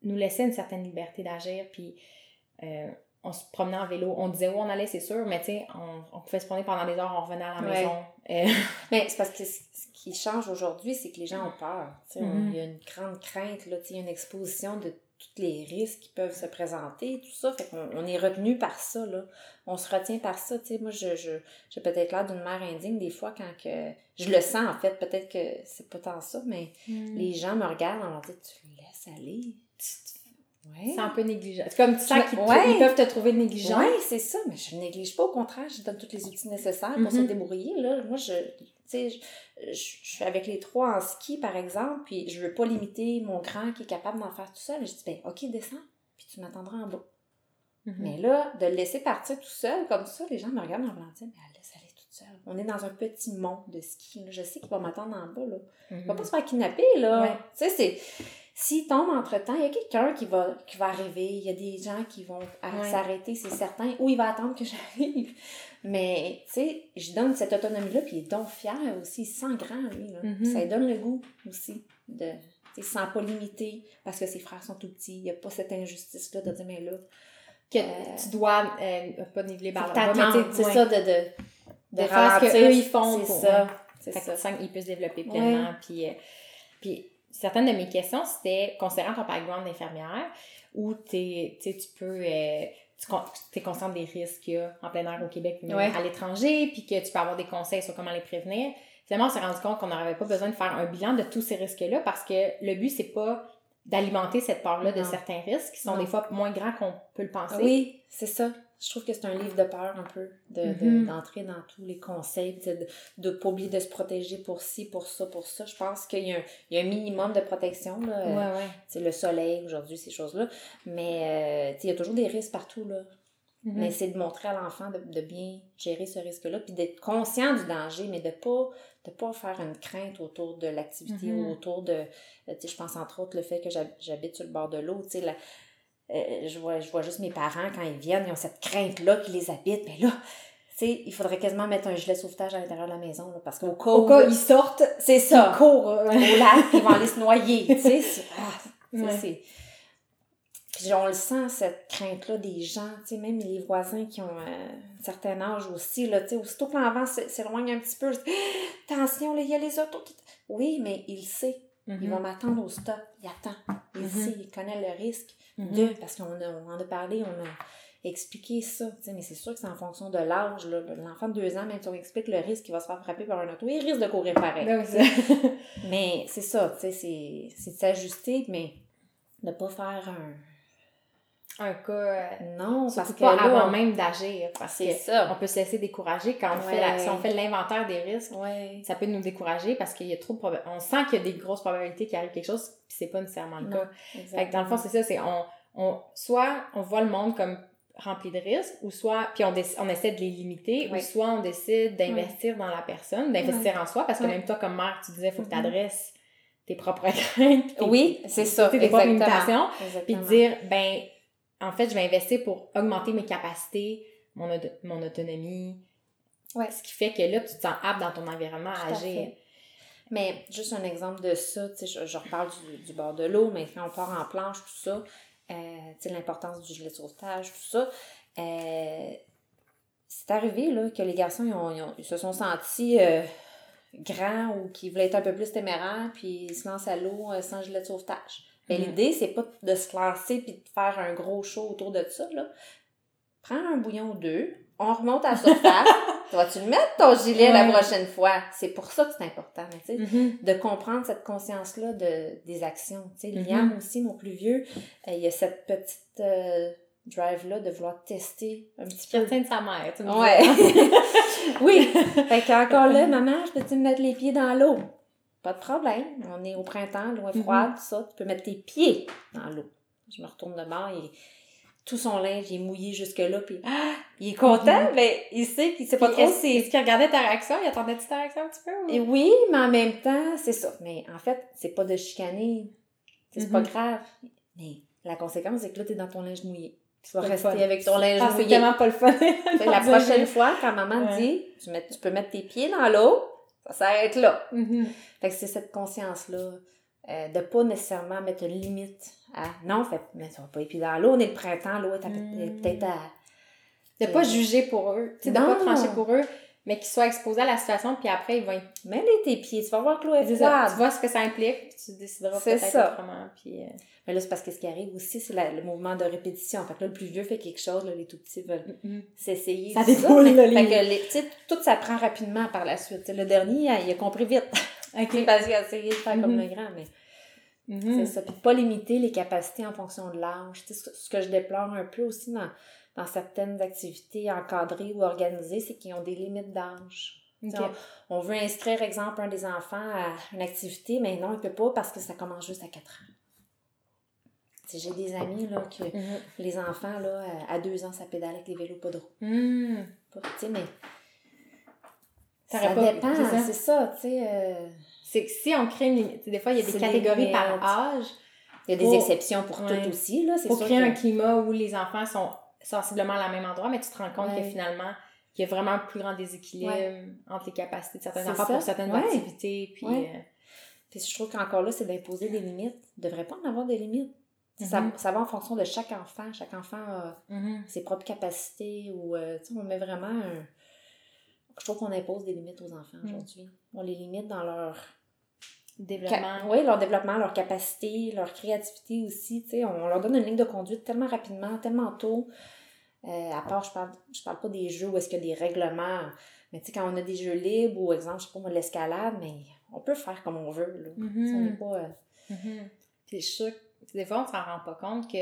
nous laissaient une certaine liberté d'agir, puis on se promenait en vélo. On disait où on allait, c'est sûr, mais tu sais, on, on pouvait se promener pendant des heures, on revenait à la Ouais. maison. Euh, Mais c'est parce que ce qui change aujourd'hui, c'est que les gens ont peur. Tu sais, on- Mhm. Il y a une grande crainte, là, tu sais, il y a une exposition de tous les risques qui peuvent se présenter, tout ça. Fait qu'on on est retenu par ça, là. On se retient par ça. Tu sais, moi, je, je, j'ai peut-être l'air d'une mère indigne des fois quand que. Je le sens, en fait. Peut-être que c'est pas tant ça, mais les gens me regardent, on leur dit Tu laisses aller? Tu- Ouais. C'est un peu négligent. C'est comme tu sens qu'ils Ouais. peuvent te trouver négligent. Oui, c'est ça, mais je ne néglige pas, au contraire, je donne tous les outils nécessaires pour se Mhm. débrouiller. Là. Moi, je, je, je- suis avec les trois en ski, par exemple, puis je veux pas limiter mon grand qui est capable d'en faire tout seul. Je dis, ben, OK, descends, puis tu m'attendras en bas. Mhm. Mais là, de le laisser partir tout seul, comme ça, les gens me regardent en me disant, mais elle laisse aller toute seule. On est dans un petit monde de ski. là. Je sais qu'il va m'attendre en bas, là. Il Mhm. va pas se faire kidnapper, là. Ouais. Tu sais, c'est. S'il tombe entre-temps, il y a quelqu'un qui va, qui va arriver. Il y a des gens qui vont Ouais. s'arrêter, c'est certain. Ou il va attendre que j'arrive. Mais, tu sais, je donne cette autonomie-là, puis il est donc fier aussi. Il se sent grand, lui. Là. Mhm. Ça lui donne le goût aussi. De, il se sent pas limité parce que ses frères sont tout petits. Il n'y a pas cette injustice-là de dire, mais là. Que Euh, tu dois euh, pas niveler par tu C'est ça, ouais. de, de, De faire ce qu'eux, ils font C'est ça. Sens qu'il peut se développer pleinement. Puis, euh, puis certaines de mes questions, c'était considérant ton background d'infirmière, où t'es- tu tu peux... euh, tu es consciente des risques qu'il y a en plein air au Québec, mais Ouais. à l'étranger, puis que tu peux avoir des conseils sur comment les prévenir. Finalement, on s'est rendu compte qu'on n'avait pas besoin de faire un bilan de tous ces risques-là parce que le but, c'est pas d'alimenter cette peur-là de certains risques qui sont Non. des fois moins grands qu'on peut le penser. Oui, c'est ça. Je trouve que c'est un livre de peur un peu, de, de- Mhm. d'entrer dans tous les conseils, de ne pas oublier de se protéger pour ci, pour ça, pour ça. Je pense qu'il y a un, il y a un minimum de protection. Là. Euh, Ouais, le soleil aujourd'hui, ces choses-là. Mais euh, il y a toujours des risques partout. Là. Mhm. Mais c'est de montrer à l'enfant de, de bien gérer ce risque-là, puis d'être conscient du danger, mais de pas de pas faire une crainte autour de l'activité ou autour de... je pense entre autres le fait que j'hab- j'habite sur le bord de l'eau, tu sais, la- euh, je, vois, je vois juste mes parents, quand ils viennent, ils ont cette crainte-là qui les habite, mais là, tu sais, il faudrait quasiment mettre un gilet de sauvetage à l'intérieur de la maison, là, parce qu'au cas Au où... cas où ils sortent, c'est ça! ils courent. euh, Au lac, ils vont aller se noyer, tu sais, c'est- ah, Ouais. Puis on le sent, cette crainte-là des gens, tu sais, même les voisins qui ont euh, un certain âge aussi, là, tu sais, aussitôt que l'enfant s'éloigne un petit peu, Ah, attention, là, il y a les autos qui... Oui, mais il sait, Mhm. il va m'attendre au stop, il attend, il Mhm. sait, il connaît le risque Mhm. de, parce qu'on a- on en a parlé, on a expliqué ça, tu sais, mais c'est sûr que c'est en fonction de l'âge, là, l'enfant de deux ans, même si on explique le risque qu'il va se faire frapper par un auto, il risque de courir pareil. Ben c'est- Mais c'est ça, tu sais, c'est, c'est de s'ajuster, mais de pas faire un... un cas. euh, Non, parce que pas là, avant même d'agir. Parce c'est que ça. on peut se laisser décourager quand on fait la- si on fait l'inventaire des risques. Ouais. Ça peut nous décourager parce qu'il y a trop de proba- On sent qu'il y a des grosses probabilités qu'il arrive quelque chose, puis c'est pas nécessairement le Non, cas. Fait que dans le fond, c'est ça, c'est on, on, soit on voit le monde comme rempli de risques, ou soit, puis on, déc- on essaie de les limiter, ou soit on décide d'investir dans la personne, d'investir en soi, parce que même toi, comme mère, tu disais, il faut que tu Mhm. adresses tes propres craintes. tes- Oui, c'est ça. tes propres limitations. Puis dire, ben, en fait, je vais investir pour augmenter mes capacités, mon, auto- mon autonomie. Ouais. Ce qui fait que là, tu te sens apte dans ton environnement à agir. fait. Mais juste un exemple de ça, tu sais, je, je reparle du, du bord de l'eau, mais quand on part en planche, tout ça, euh, l'importance du gilet de sauvetage, tout ça, euh, c'est arrivé là, que les garçons, ils, ont- ils ont- ils se sont sentis euh, grands ou qu'ils voulaient être un peu plus téméraires, puis ils se lancent à l'eau sans gilet de sauvetage. Mais Mhm. l'idée, c'est pas de se lancer puis de faire un gros show autour de ça, là. Prends un bouillon ou deux, on remonte à la surface. tu vas-tu le mettre ton gilet la prochaine fois? C'est pour ça que c'est important. Mais tu sais, Mhm. de comprendre cette conscience-là de, des actions. Tu sais, Mhm. Liam aussi, mon plus vieux, euh, il y a cette petite euh, drive-là de vouloir tester un petit peu. De sa mère, tu me Ouais. oui. Fait qu'encore là, maman, je peux-tu me mettre les pieds dans l'eau? Pas de problème. On est au printemps, l'eau est Mhm. froide, tout ça. Tu peux mettre tes pieds dans l'eau. Je me retourne de bord et tout son linge il est mouillé jusque-là. Puis ah, il est content, mais il sait qu'il sait pas trop c'est. est-ce qu'il regardait ta réaction? Il attendait-tu ta réaction un petit peu? ou- Et oui, mais en même temps, c'est ça. Mais en fait, c'est pas de chicaner. C'est pas Mhm. grave. Mais la conséquence, c'est que là, t'es dans ton linge mouillé. Tu vas rester fun. avec ton linge Ah, c'est tellement pas le fun. La prochaine fois, quand maman Ouais. dit, tu, mets- tu peux mettre tes pieds dans l'eau, ça s'arrête là. Mhm. Fait que c'est cette conscience-là euh, de pas nécessairement mettre une limite à non, fait, mais ça va pas pieds dans l'eau, on est le printemps, l'eau est Mm. peut-être à. De pas juger pour eux, de pas Non. trancher pour eux, mais qu'ils soient exposés à la situation, puis après, ils vont être... Mets-les tes pieds, tu vas voir que l'eau est C'est ça, froide. tu vois ce que ça implique, puis tu décideras peut-être ça. autrement, puis... euh, Mais là, c'est parce que ce qui arrive aussi, c'est le mouvement de répétition. Fait que là, le plus vieux fait quelque chose, là, les tout petits veulent s'essayer. Ça Fait- là, fait les- que les- tu sais, tout s'apprend rapidement par la suite. Le dernier, il a, il compris vite. OK. C'est parce qu'il a essayé de faire comme le grand, mais Mhm. c'est ça. Puis de pas limiter les capacités en fonction de l'âge. Ce que je déplore un peu aussi dans, dans certaines activités encadrées ou organisées, c'est qu'ils ont des limites d'âge. On, on veut inscrire, exemple, un des enfants à une activité, mais non, il peut pas parce que ça commence juste à 4 ans. J'ai des amis là, que Mhm. les enfants, là, à 2 ans, ça pédale avec les vélos pas de roue. Sais, mais ça pas- dépend, c'est ça. tu sais. euh, C'est que si on crée une limite, des fois, il y a des des catégories par âge, Il y a des Pour- exceptions pour Ouais. tout aussi, là, c'est pour sûr créer que- un climat où les enfants sont sensiblement à la même endroit, mais tu te rends compte que finalement, il y a vraiment un plus grand déséquilibre Ouais. entre les capacités de certains enfants ça. pour certaines Ouais. activités, puis... Euh, Puis je trouve qu'encore là, c'est d'imposer des limites. Il ne devrait pas en avoir des limites. ça, Mhm. ça va en fonction de chaque enfant. Chaque enfant a mhm. ses propres capacités ou, euh, on met vraiment un... Je trouve qu'on impose des limites aux enfants Mhm. aujourd'hui. On les limite dans leur... Développement. Oui, leur développement, leur capacité, leur créativité aussi. On leur donne une ligne de conduite tellement rapidement, tellement tôt. Euh, à part, je parle, je parle pas des jeux où est-ce qu'il y a des règlements. Mais tu sais, quand on a des jeux libres ou, exemple, je sais pas moi, l'escalade, mais on peut faire comme on veut, là. Tu sais, On n'est pas... euh, Mhm. Puis je suis sûre que des fois, on s'en rend pas compte que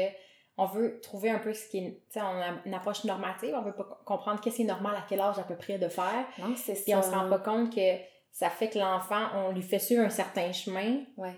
on veut trouver un peu ce qui est. Tu sais, on a une approche normative, on veut pas comprendre qu'est-ce qui est normal à quel âge à peu près de faire. Non, c'est ça. Puis on se rend pas compte que ça fait que l'enfant, on lui fait suivre un certain chemin Ouais.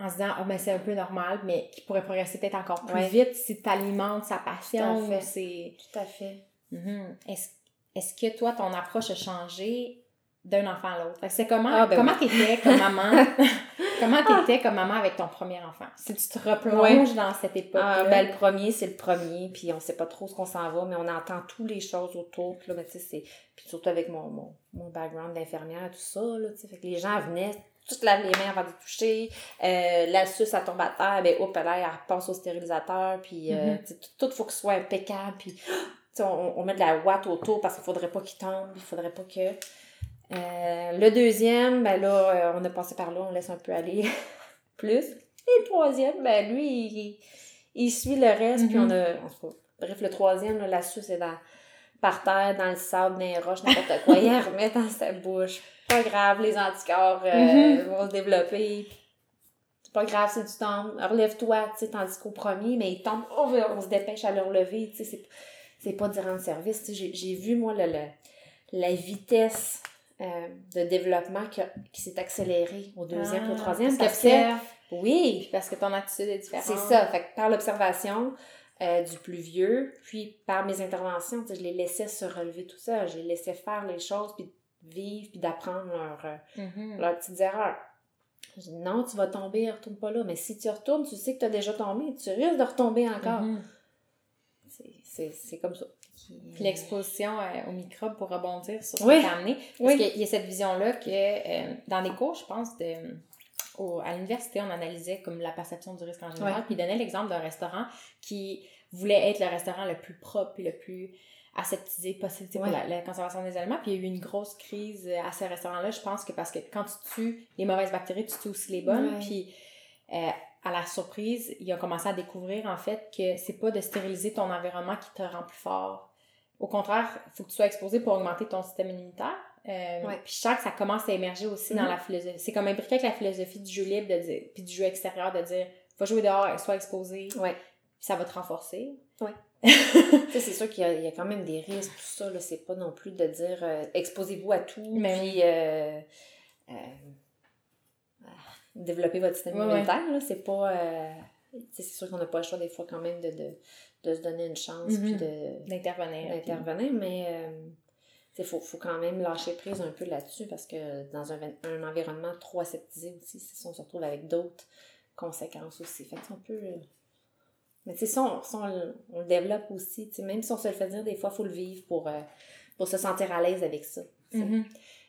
en se disant, ah ben c'est un peu normal, mais qui pourrait progresser peut-être encore plus Ouais. vite si tu alimentes sa passion. Tout à fait. Tout à fait. Mhm. Est-ce est-ce que toi, ton approche a changé d'un enfant à l'autre? C'est comment Ah, ben comment t'étais comme maman? comment t'étais comme maman avec ton premier enfant? Si tu te replonges dans cette époque Ah, ben, le premier, c'est le premier, puis on sait pas trop ce qu'on s'en va, mais on entend toutes les choses autour. Puis là, ben, tu sais, c'est... Puis surtout avec mon, mon, mon background d'infirmière, tout ça, là, tu sais, fait que les gens venaient, se lavent les mains avant de toucher, euh, la suce, elle tombe à terre, ben, hop, là, elle repasse au stérilisateur, puis euh, Mhm. tu sais, tout, tout faut que ce soit impeccable, puis tu on, on met de la ouate autour parce qu'il faudrait pas qu'il tombe, il faudrait pas que... Euh, le deuxième, ben là, euh, on a passé par là, on laisse un peu aller plus. Et le troisième, ben lui, il, il suit le reste, puis Mhm. on a. en tout cas, bref, le troisième, là, la suce est dans, par terre, dans le sable, dans les roches, n'importe quoi. Il la remet dans sa bouche. Pas grave, les anticorps euh, Mhm. vont se développer. C'est pas grave si tu tombes. Relève-toi, tu sais, tandis qu'au premier, mais il tombe, oh, on se dépêche à le relever, tu sais, c'est, pas d'y rendre service. J'ai, j'ai vu, moi, le, le- la vitesse euh, de développement qui, qui s'est accélérée au deuxième et au Ah, troisième. parce Parce que- oui, Puis parce que ton attitude est différente. c'est ça. Fait que par l'observation euh, du plus vieux, puis par mes interventions, je les laissais se relever tout ça. Je les laissais faire les choses, puis vivre, puis d'apprendre leurs Mhm. leurs petites erreurs. Je dis, non, tu vas tomber, retourne pas là. Mais si tu retournes, tu sais que tu as déjà tombé, tu risques de retomber encore. Mhm. C'est- C'est comme ça. Puis l'exposition euh, aux microbes pour rebondir sur ce Oui. que tu as amené. Parce Oui. qu'il y a cette vision-là que euh, dans les cours, je pense, de, au- à l'université, on analysait comme la perception du risque en général. Ouais. Puis donnait l'exemple d'un restaurant qui voulait être le restaurant le plus propre et le plus aseptisé possible pour la, la conservation des aliments. Puis il y a eu une grosse crise euh, à ce restaurant-là, je pense que parce que quand tu tues les mauvaises bactéries, tu tues aussi les bonnes. Puis euh, à la surprise, il a commencé à découvrir en fait que c'est pas de stériliser ton environnement qui te rend plus fort, au contraire, il faut que tu sois exposé pour augmenter ton système immunitaire. Euh, Ouais. Puis je sens que ça commence à émerger aussi dans Mhm. la philosophie. C'est comme imbriqué avec la philosophie du jeu libre de dire, puis du jeu extérieur de dire, va jouer dehors, sois exposé, Ouais. puis ça va te renforcer. Tu sais, c'est sûr qu'il y, a- il y a quand même des risques, tout ça. C'est pas non plus de dire euh, exposez-vous à tout, Mais puis euh, développez votre système Ouais, ouais. immunitaire. Là, c'est pas. euh, c'est sûr qu'on n'a pas le choix des fois quand même de, de, de se donner une chance, puis de, D'intervenir. d'intervenir, mais euh, il faut, faut quand même lâcher prise un peu là-dessus parce que dans un, un environnement trop aseptisé aussi, ça, on se retrouve avec d'autres conséquences aussi. Fait que euh, Mais tu sais, ça, on, le- on le développe aussi. Même si on se le fait dire, des fois, il faut le vivre pour, euh, pour se sentir à l'aise avec ça. Mhm.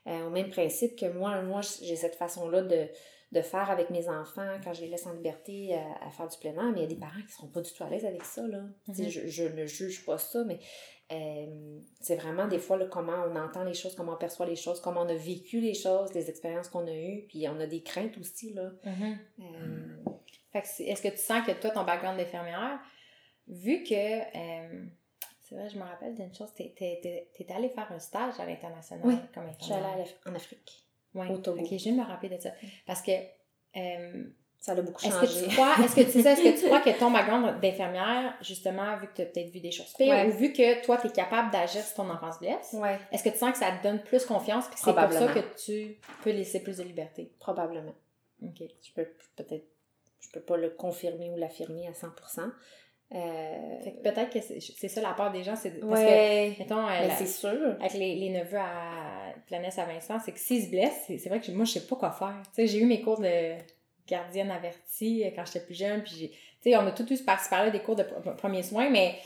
Euh, au même principe que moi, moi j'ai cette façon-là de, de faire avec mes enfants quand je les laisse en liberté à, à faire du plein air, mais il y a des parents qui ne seront pas du tout à l'aise avec ça. Là. Tu Mhm. je, je ne juge pas ça, mais euh, c'est vraiment des fois là, comment on entend les choses, comment on perçoit les choses, comment on a vécu les choses, les expériences qu'on a eues, puis on a des craintes aussi. Là. Euh, c'est- est-ce que tu sens que toi, ton background d'infirmière, vu que, euh, c'est vrai, je me rappelle d'une chose, t'es, t'es, t'es- t'es allée faire un stage à l'international Oui, comme je suis allée infirmière. en Afrique. Ouais. au Togo. Ok, je me rappeler de ça. Parce que, euh, Ça a beaucoup est-ce changé. que tu crois, est-ce que tu sais, est-ce que tu crois que ton background d'infirmière, justement, vu que tu as peut-être vu des choses pires, Ouais. ou vu que toi, tu es capable d'agir si ton enfant se blesse, Ouais, est-ce que tu sens que ça te donne plus confiance puis que c'est pour ça que tu peux laisser plus de liberté? probablement. Ok. Je peux peut-être je peux pas le confirmer ou l'affirmer à 100%. Euh, Fait que peut-être que c'est, ça la peur des gens, c'est parce que, mettons, euh, c'est sûr. avec les, les neveux à Planète à Vincent, c'est que s'ils se blessent, c'est, vrai que moi, je sais pas quoi faire. Tu sais, j'ai eu mes cours de gardienne avertie euh, quand j'étais plus jeune, puis j'ai, tu sais, on a tout eu par-ci par-là des cours de pr- premiers soins, mais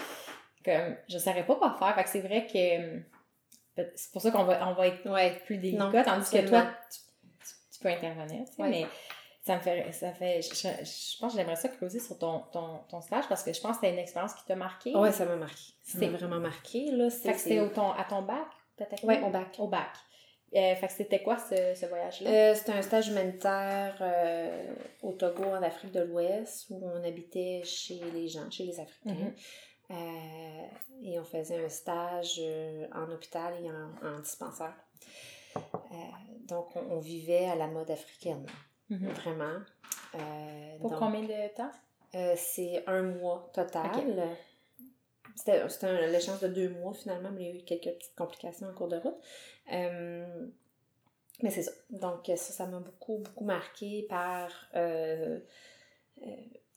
comme, je savais pas quoi faire. Fait que c'est vrai que c'est pour ça qu'on va, on va être Ouais. plus délicat, tandis que toi, tu, tu- tu peux intervenir, tu sais, Ouais. mais ça me fait, ça fait, je, je- je pense que j'aimerais ça creuser sur ton, ton, ton stage parce que je pense que c'était une expérience qui t'a marqué. Ouais, ça m'a marqué. Ça C'était- m'a vraiment marqué, là. Fait que c'était au ton, à ton bac, peut-être? Ouais, au bac. Au bac. Euh, fait que c'était quoi ce, ce voyage-là? Euh, c'était un stage humanitaire euh, au Togo, en Afrique de l'Ouest, où on habitait chez les gens, chez les Africains. Mhm. Euh, et on faisait un stage euh, en hôpital et en, en dispensaire. Donc, on, on vivait à la mode africaine, Mhm. vraiment. Euh, Pour donc, combien de temps? euh, c'est un mois total. Ok. C'était l'échange de deux mois finalement, mais il y a eu quelques petites complications en cours de route. Euh, mais c'est ça. Donc ça, ça m'a beaucoup, beaucoup marqué par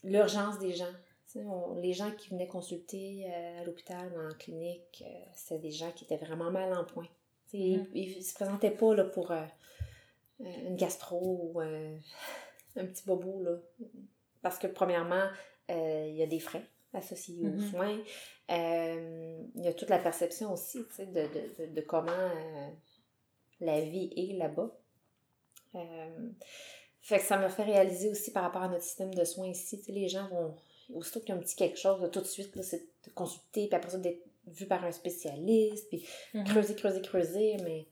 l'urgence des gens. On- les gens qui venaient consulter à l'hôpital ou en clinique, c'était des gens qui étaient vraiment mal en point. Tu sais, Mhm. Ils, ils se présentaient pas là, pour une gastro ou euh, un petit bobo. Là. Parce que premièrement, euh, il y a des frais associés aux Mhm. soins. Euh, il y a toute la perception aussi tu sais, de, de, de, de comment euh, la vie est là-bas. Euh, fait que ça m'a fait réaliser aussi par rapport à notre système de soins ici. tu sais, les gens vont, aussitôt qu'il y a un petit quelque chose, là, tout de suite, c'est de consulter, puis après ça, d'être vu par un spécialiste, puis Mhm. creuser, creuser, creuser. Mais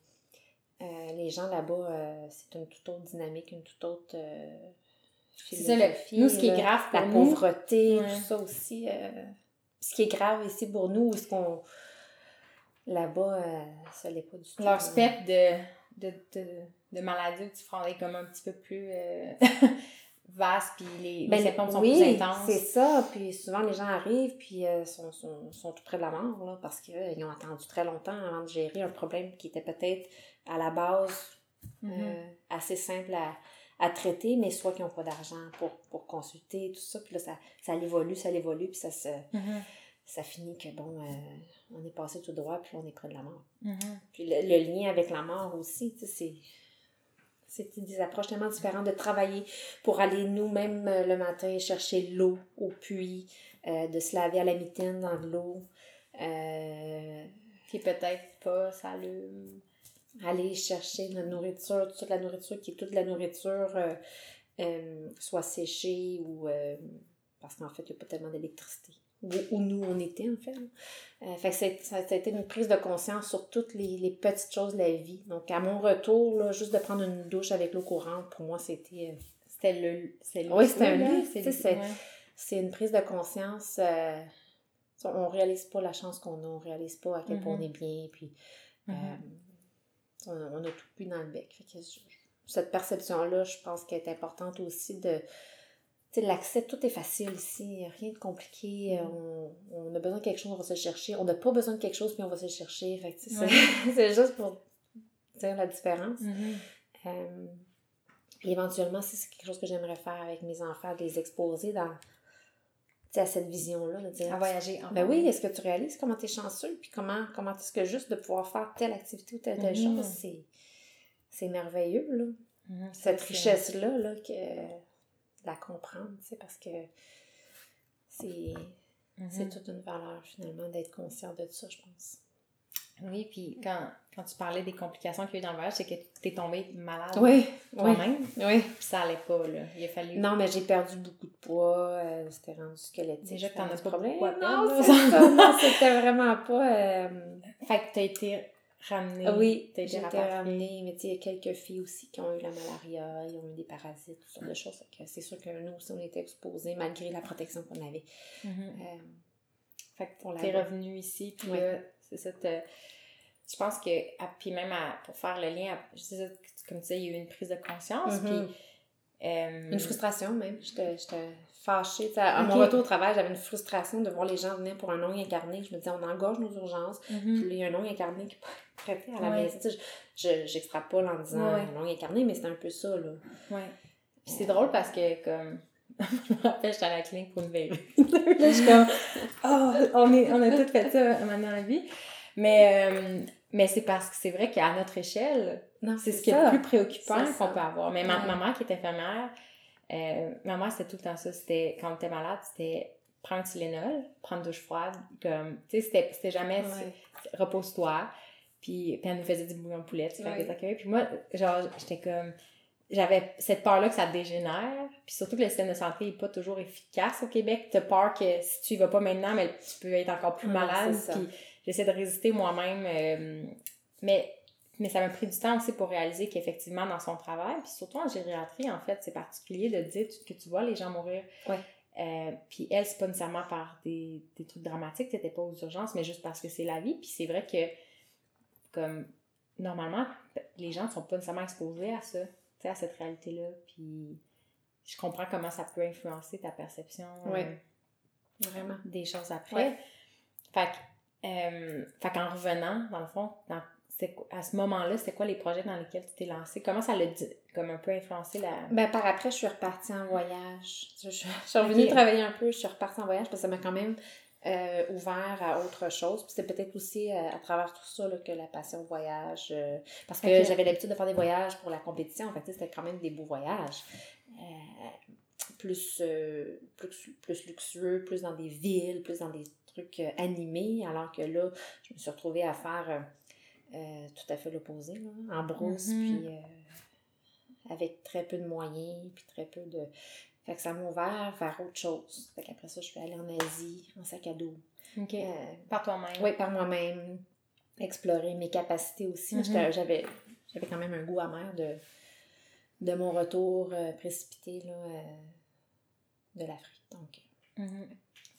euh, les gens là-bas, euh, c'est une toute autre dynamique, une toute autre. euh, C'est ça, le- philosophie, nous, ce qui est grave pour la nous- pauvreté, Ouais. tout ça aussi. euh, ce qui est grave ici pour nous, ce qu'on. Là-bas, ça l'est pas du tout. Leur spectre de, de, de, de maladie tu ferais comme un petit peu plus vaste, puis les, Ben, les symptômes sont oui, plus intenses. c'est ça. Puis souvent, les gens arrivent, puis euh, sont, sont, sont tout près de la mort, là, parce qu'ils ont attendu très longtemps avant de gérer un problème qui était peut-être à la base Mhm. euh, assez simple à, à traiter, mais soit qu'ils n'ont pas d'argent pour, pour consulter, tout ça. Puis là, ça, ça évolue, ça évolue, puis ça, se, Mhm. ça finit que, bon, euh, on est passé tout droit, puis là, on est près de la mort. Mhm. Puis le, le lien avec la mort aussi, tu sais, c'est. C'était des approches tellement différentes de travailler pour aller nous-mêmes euh, le matin chercher l'eau au puits, euh, de se laver à la mitaine dans de l'eau, euh, Qui peut-être pas s'allume. Aller chercher de la nourriture, toute la nourriture qui est toute la nourriture euh, euh, soit séchée ou euh, parce qu'en fait il n'y a pas tellement d'électricité. Où, où nous on était en fait. fait que c'est- ça, ça a été une prise de conscience sur toutes les, les petites choses de la vie. Donc à mon retour, là, juste de prendre une douche avec l'eau courante, pour moi c'était C'était le. C'est Oui, c'était un luxe, c'est c'est- c'est une prise de conscience on réalise pas la chance qu'on a, on réalise pas à quel point on Mhm. est bien, puis Mhm. euh, on, on a tout pu dans le bec. Fait que je- cette perception-là, je pense qu'elle est importante aussi de. Tu sais, l'accès, tout est facile ici, rien de compliqué. Mhm. On, on a besoin de quelque chose, on va se le chercher. On n'a pas besoin de quelque chose, puis on va se le chercher. Fait que, c'est- Ouais. c'est juste pour dire la différence. Mhm. Euh, puis éventuellement, si c'est quelque chose que j'aimerais faire avec mes enfants, de les exposer dans, à cette vision-là. De dire, À voyager. en ben oui, est-ce que tu réalises comment tu es chanceux? Puis comment, comment est-ce que juste de pouvoir faire telle activité ou telle, telle Mhm. chose, c'est, c'est merveilleux, là. Mhm, Cette richesse-là, là, que de la comprendre, tu sais, parce que c'est, Mhm. c'est toute une valeur, finalement, d'être conscient de ça, je pense. Oui, puis quand, quand tu parlais des complications qu'il y a eu dans le voyage, c'est que tu es tombée malade Oui, toi-même, oui. puis ça allait pas, là. Il a fallu... Non, mais j'ai perdu beaucoup de poids. euh, c'était rendu squelettique. Déjà que t'en as pas problème. beaucoup Non, c'était vraiment pas. euh, Fait que t'as été ramenée. Oui, t'as été ramenée. Mais tu sais, il y a quelques filles aussi qui ont eu la malaria, ils ont eu des parasites, toutes sortes de choses. C'est sûr que nous aussi, on était exposés malgré la protection qu'on avait. Mhm. Euh, Fait que Pour la- t'es revenue ici, puis Ouais. là, c'est ça, je pense que, ah, puis même à- pour faire le lien, à- je sais ça, comme tu disais, il y a eu une prise de conscience, Mhm. puis... euh, Une frustration même. J'étais fâchée. Tu sais, À mon retour au travail, j'avais une frustration de voir les gens venir pour un long incarné. Je me disais, on engorge nos urgences. mhm. Puis là, il y a un long incarné qui est traité à la Ouais. maison. Sais, je- je- J'extrapole en disant Ouais. un long incarné, mais c'est un peu ça, là. Ouais. Puis c'est drôle parce que, comme, je me rappelle, j'étais à la clinique pour une là, je suis comme, oh, on, est, on a tout fait ça un moment dans la vie. Mais, euh, mais c'est parce que c'est vrai qu'à notre échelle, c'est ce qui est le plus préoccupant qu'on peut avoir. Mais ma, Ouais. ma mère qui est infirmière, euh, ma mère, c'était tout le temps ça. C'était, quand on était malade, c'était prendre un Tylenol, prendre douche froide. Comme, tu sais, c'était, jamais Ouais. repose-toi. Puis, puis elle nous faisait du bouillon de poulet, tu sais, Ouais. des accueils. Puis moi, genre, j'étais comme... J'avais cette peur-là que ça dégénère. Puis surtout que le système de santé n'est pas toujours efficace au Québec. T'as peur que si tu y vas pas maintenant, mais tu peux être encore plus malade. Puis j'essaie de résister moi-même. euh, mais, mais ça m'a pris du temps aussi pour réaliser qu'effectivement, dans son travail, puis surtout en gériatrie, en fait, c'est particulier de dire que tu vois les gens mourir. Ouais. Euh, puis elle, c'est pas nécessairement par des, des trucs dramatiques, t'étais pas aux urgences, mais juste parce que c'est la vie. Puis c'est vrai que, comme, normalement, les gens ne sont pas nécessairement exposés à ça, tu sais, à cette réalité-là. Puis je comprends comment ça peut influencer ta perception euh. Vraiment. des choses après. Ouais. Fait que, euh, fait qu'en revenant, dans le fond, dans- c'est à ce moment-là, c'était quoi les projets dans lesquels tu t'es lancé? Comment ça l'a comme un peu influencé la... Ben, par après, je suis repartie en voyage. Je, je- je suis revenue travailler un peu, je suis repartie en voyage parce que ça m'a quand même euh, ouvert à autre chose. Puis c'est peut-être aussi euh, à travers tout ça là, que la passion voyage. euh, parce que j'avais l'habitude de faire des voyages pour la compétition. En fait, c'était quand même des beaux voyages. Plus, plus, plus luxueux, plus dans des villes, plus dans des trucs euh, animés. Alors que là, je me suis retrouvée à faire euh, euh, tout à fait l'opposé, là, en brousse, Mhm. puis euh, avec très peu de moyens, puis très peu de... Fait que ça m'a ouvert vers autre chose. Fait qu'après ça, je suis allée en Asie, en sac à dos. OK. Euh, Par toi-même. oui, par moi-même, explorer mes capacités aussi. J'étais- J'avais j'avais quand même un goût amer de, de mon retour euh, précipité là, euh, de l'Afrique. Donc, Mhm.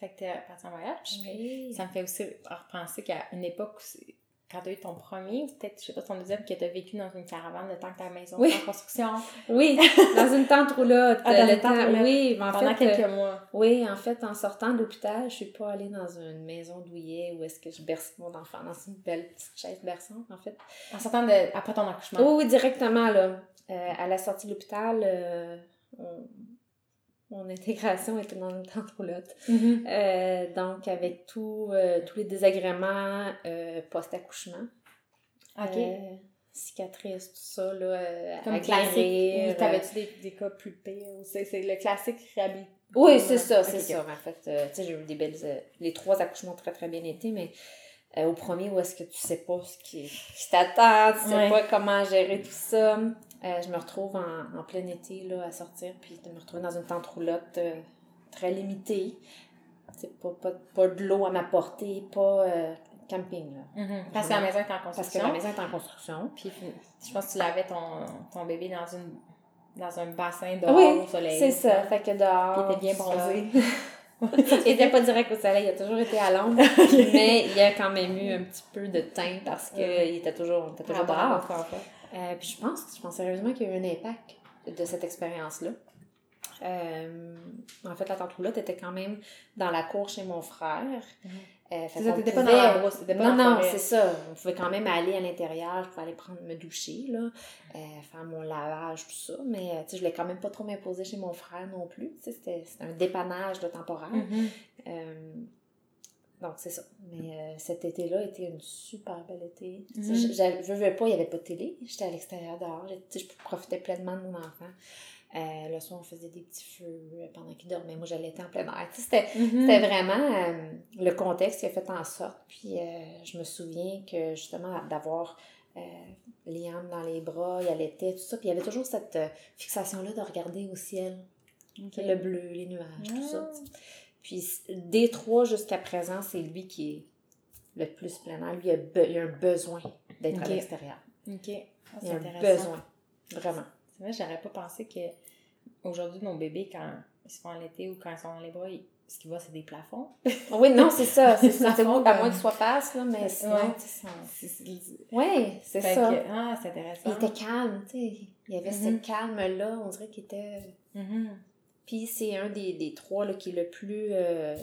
Fait que t'es parti en voyage. Oui. Ça me fait aussi repenser qu'à une époque où quand tu as eu ton premier, peut-être, je sais pas, ton deuxième, que tu as vécu dans une caravane le temps que ta maison Oui. était en construction. Oui, dans une tente roulotte. Ah, dans le temps- roulotte. Oui, mais en pendant fait, quelques euh, mois. oui, en fait, en sortant de l'hôpital, je suis pas allée dans une maison douillet où est-ce que je berce mon enfant dans une belle petite chaise berçante, en fait. En sortant de, après ton accouchement. Oui, oui, directement, là. Euh, à la sortie de l'hôpital, euh, on- mon intégration était dans une tente roulotte. Mhm. Euh, donc, avec tout, euh, tous les désagréments euh, post-accouchement. OK. Euh, cicatrices, tout ça, là, Comme classique. t'avais-tu des, des cas plus pires? C'est c'est le classique réhabil. Oui, c'est ça, c'est ça. En fait, tu sais, j'ai eu des belles... les trois accouchements très, très bien été, mais au premier, où est-ce que tu sais pas ce qui, qui t'attend, tu sais Ouais. pas comment gérer tout ça? Euh, je me retrouve en, en plein été, là, à sortir, puis de me retrouver dans une tente roulotte euh, très limitée. C'est pas, pas, pas de l'eau à ma portée, pas euh, camping, là. Mhm. Parce que la maison est en Parce que construction. la maison est en construction. Puis je pense que tu lavais ton, ton bébé dans, une, dans un bassin dehors oui, au soleil. c'est ça. Fait que dehors... Puis il était bien bronzé. il était pas direct au soleil, il a toujours été à l'ombre. mais il y a quand même eu un petit peu de teint parce qu'il était toujours, était toujours Ah, dehors. Euh, puis je pense, je pense sérieusement qu'il y a eu un impact de cette expérience-là. Euh, en fait, la tante Roulotte était quand même dans la cour chez mon frère. Mhm. Euh, fait ça, t'étais pas dans la pas non, dans non, c'est ça. On pouvait quand même aller à l'intérieur, je pouvais aller prendre, me doucher, là, euh, faire mon lavage, tout ça. Mais tu sais, je voulais quand même pas trop m'imposer chez mon frère non plus. C'était un dépannage de temporaire. Mhm. Euh, donc, c'est ça. Mais euh, cet été-là était une super belle été. Mhm. Je je- je veux pas, il n'y avait pas de télé. J'étais à l'extérieur dehors. Je profitais pleinement de mon enfant. Euh, le soir, on faisait des petits feux euh, pendant qu'il dormait. Moi, j'allais en plein air. C'était c'était vraiment euh, le contexte qui a fait en sorte. Puis je me souviens que justement d'avoir Liam dans les bras, il allaitait, tout ça. Puis il y avait toujours cette fixation-là de regarder au ciel, le bleu, les nuages, tout ça. Ah. Puis des trois jusqu'à présent, c'est lui qui est le plus plein air. Lui, il a, be- il a un besoin d'être à l'extérieur. Ok. Ah, Il c'est a un besoin. Vraiment. C'est vrai, j'aurais pas pensé que aujourd'hui, nos bébés, quand ils se font allaiter ou quand ils sont dans les bras, ils- ce qu'ils voient, c'est des plafonds. Oui, non, c'est ça. C'est ça. C'est à moins que tu sois passe, là, mais sinon, Oui, c'est ça. que- ah, c'est intéressant. Il était calme, tu sais. Il y avait Mhm. ce calme-là, on dirait qu'il était... Mhm. Puis c'est un des, des trois là, qui est le plus... euh,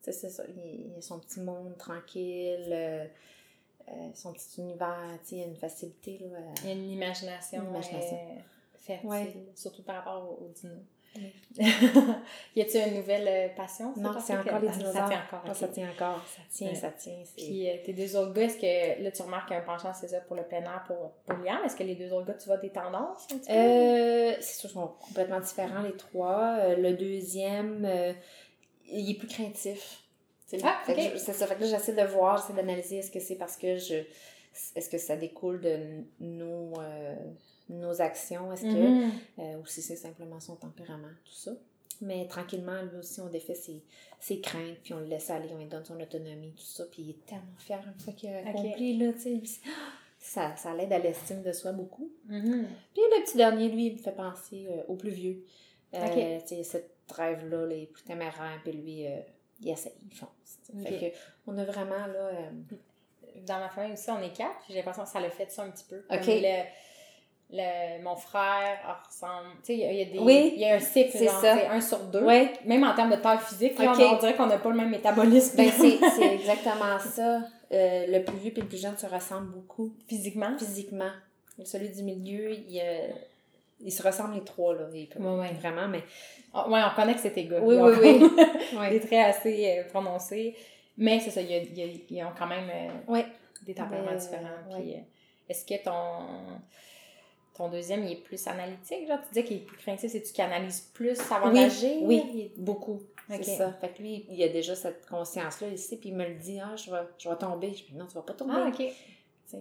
c'est ça. Il, il a son petit monde tranquille, euh, euh, son petit univers, tu sais, il y a une facilité, là. Il y a une imagination, Une imagination. fertile, Ouais. surtout par rapport au, au dino. Y a-tu une nouvelle euh, passion? Non, c'est que- encore les dinosaures. Ça tient encore. Ça tient encore. Ça tient, Ouais. ça tient. c'est- Puis euh, tes deux autres gars, est-ce que là tu remarques un penchant, c'est ça, pour le plein air pour, pour Liam? Est-ce que les deux autres gars, tu vois des tendances un petit peu? Euh, c'est sûr qu'ils sont complètement différents, les trois. Euh, le deuxième, il est plus craintif. Sais, Ah, fait que ok. je- C'est ça. Fait que là, j'essaie de voir, j'essaie d'analyser est-ce que c'est parce que je. Est-ce que ça découle de nos, nos actions? Est-ce que. Mhm. euh, ou si c'est simplement son tempérament, tout ça? Mais tranquillement, lui aussi, on défait ses, ses craintes, puis on le laisse aller, on lui donne son autonomie, tout ça. Puis il est tellement fier une fois qu'il a accompli, là, tu sais. Ça, ça l'aide à l'estime de soi beaucoup. Mhm. Puis le petit dernier, lui, il me fait penser euh, au plus vieux. Euh. Tu sais, cette rêve-là, les plus téméraires, puis lui, euh, il essaie, il fonce. Fait que, on a vraiment, là... Dans ma famille aussi, on est quatre, puis j'ai l'impression que ça l'a fait ça un petit peu. Comme le, le- mon frère ressemble. Tu sais, il y a- des. Oui, il y a un cycle, c'est genre, ça. c'est un sur deux. Même en termes de taille physique, là, on, on dirait qu'on n'a pas le même métabolisme ben, c'est c'est exactement ça. Euh, le plus vieux puis le plus jeune se ressemblent beaucoup. physiquement? physiquement. Celui du milieu, il, euh, ils se ressemblent les trois, là. Ils- ouais. Vraiment, mais... Ah, ouais, on connaît que c'est tes gars. Oui, oui, ont oui. Des traits assez euh, prononcés. Mais c'est ça, ils ont quand même euh, des tempéraments différents. Puis, est-ce que ton, ton deuxième, il est plus analytique? Genre, tu disais qu'il est plus craintif, c'est-tu qu'il analyse plus avant Oui, d'agir? oui. Est- Beaucoup. C'est ça. Fait que lui, il a déjà cette conscience-là ici, puis il me le dit, ah, je vais, je vais tomber. Je dis, non, tu vas pas tomber. Ah, ok. Tu.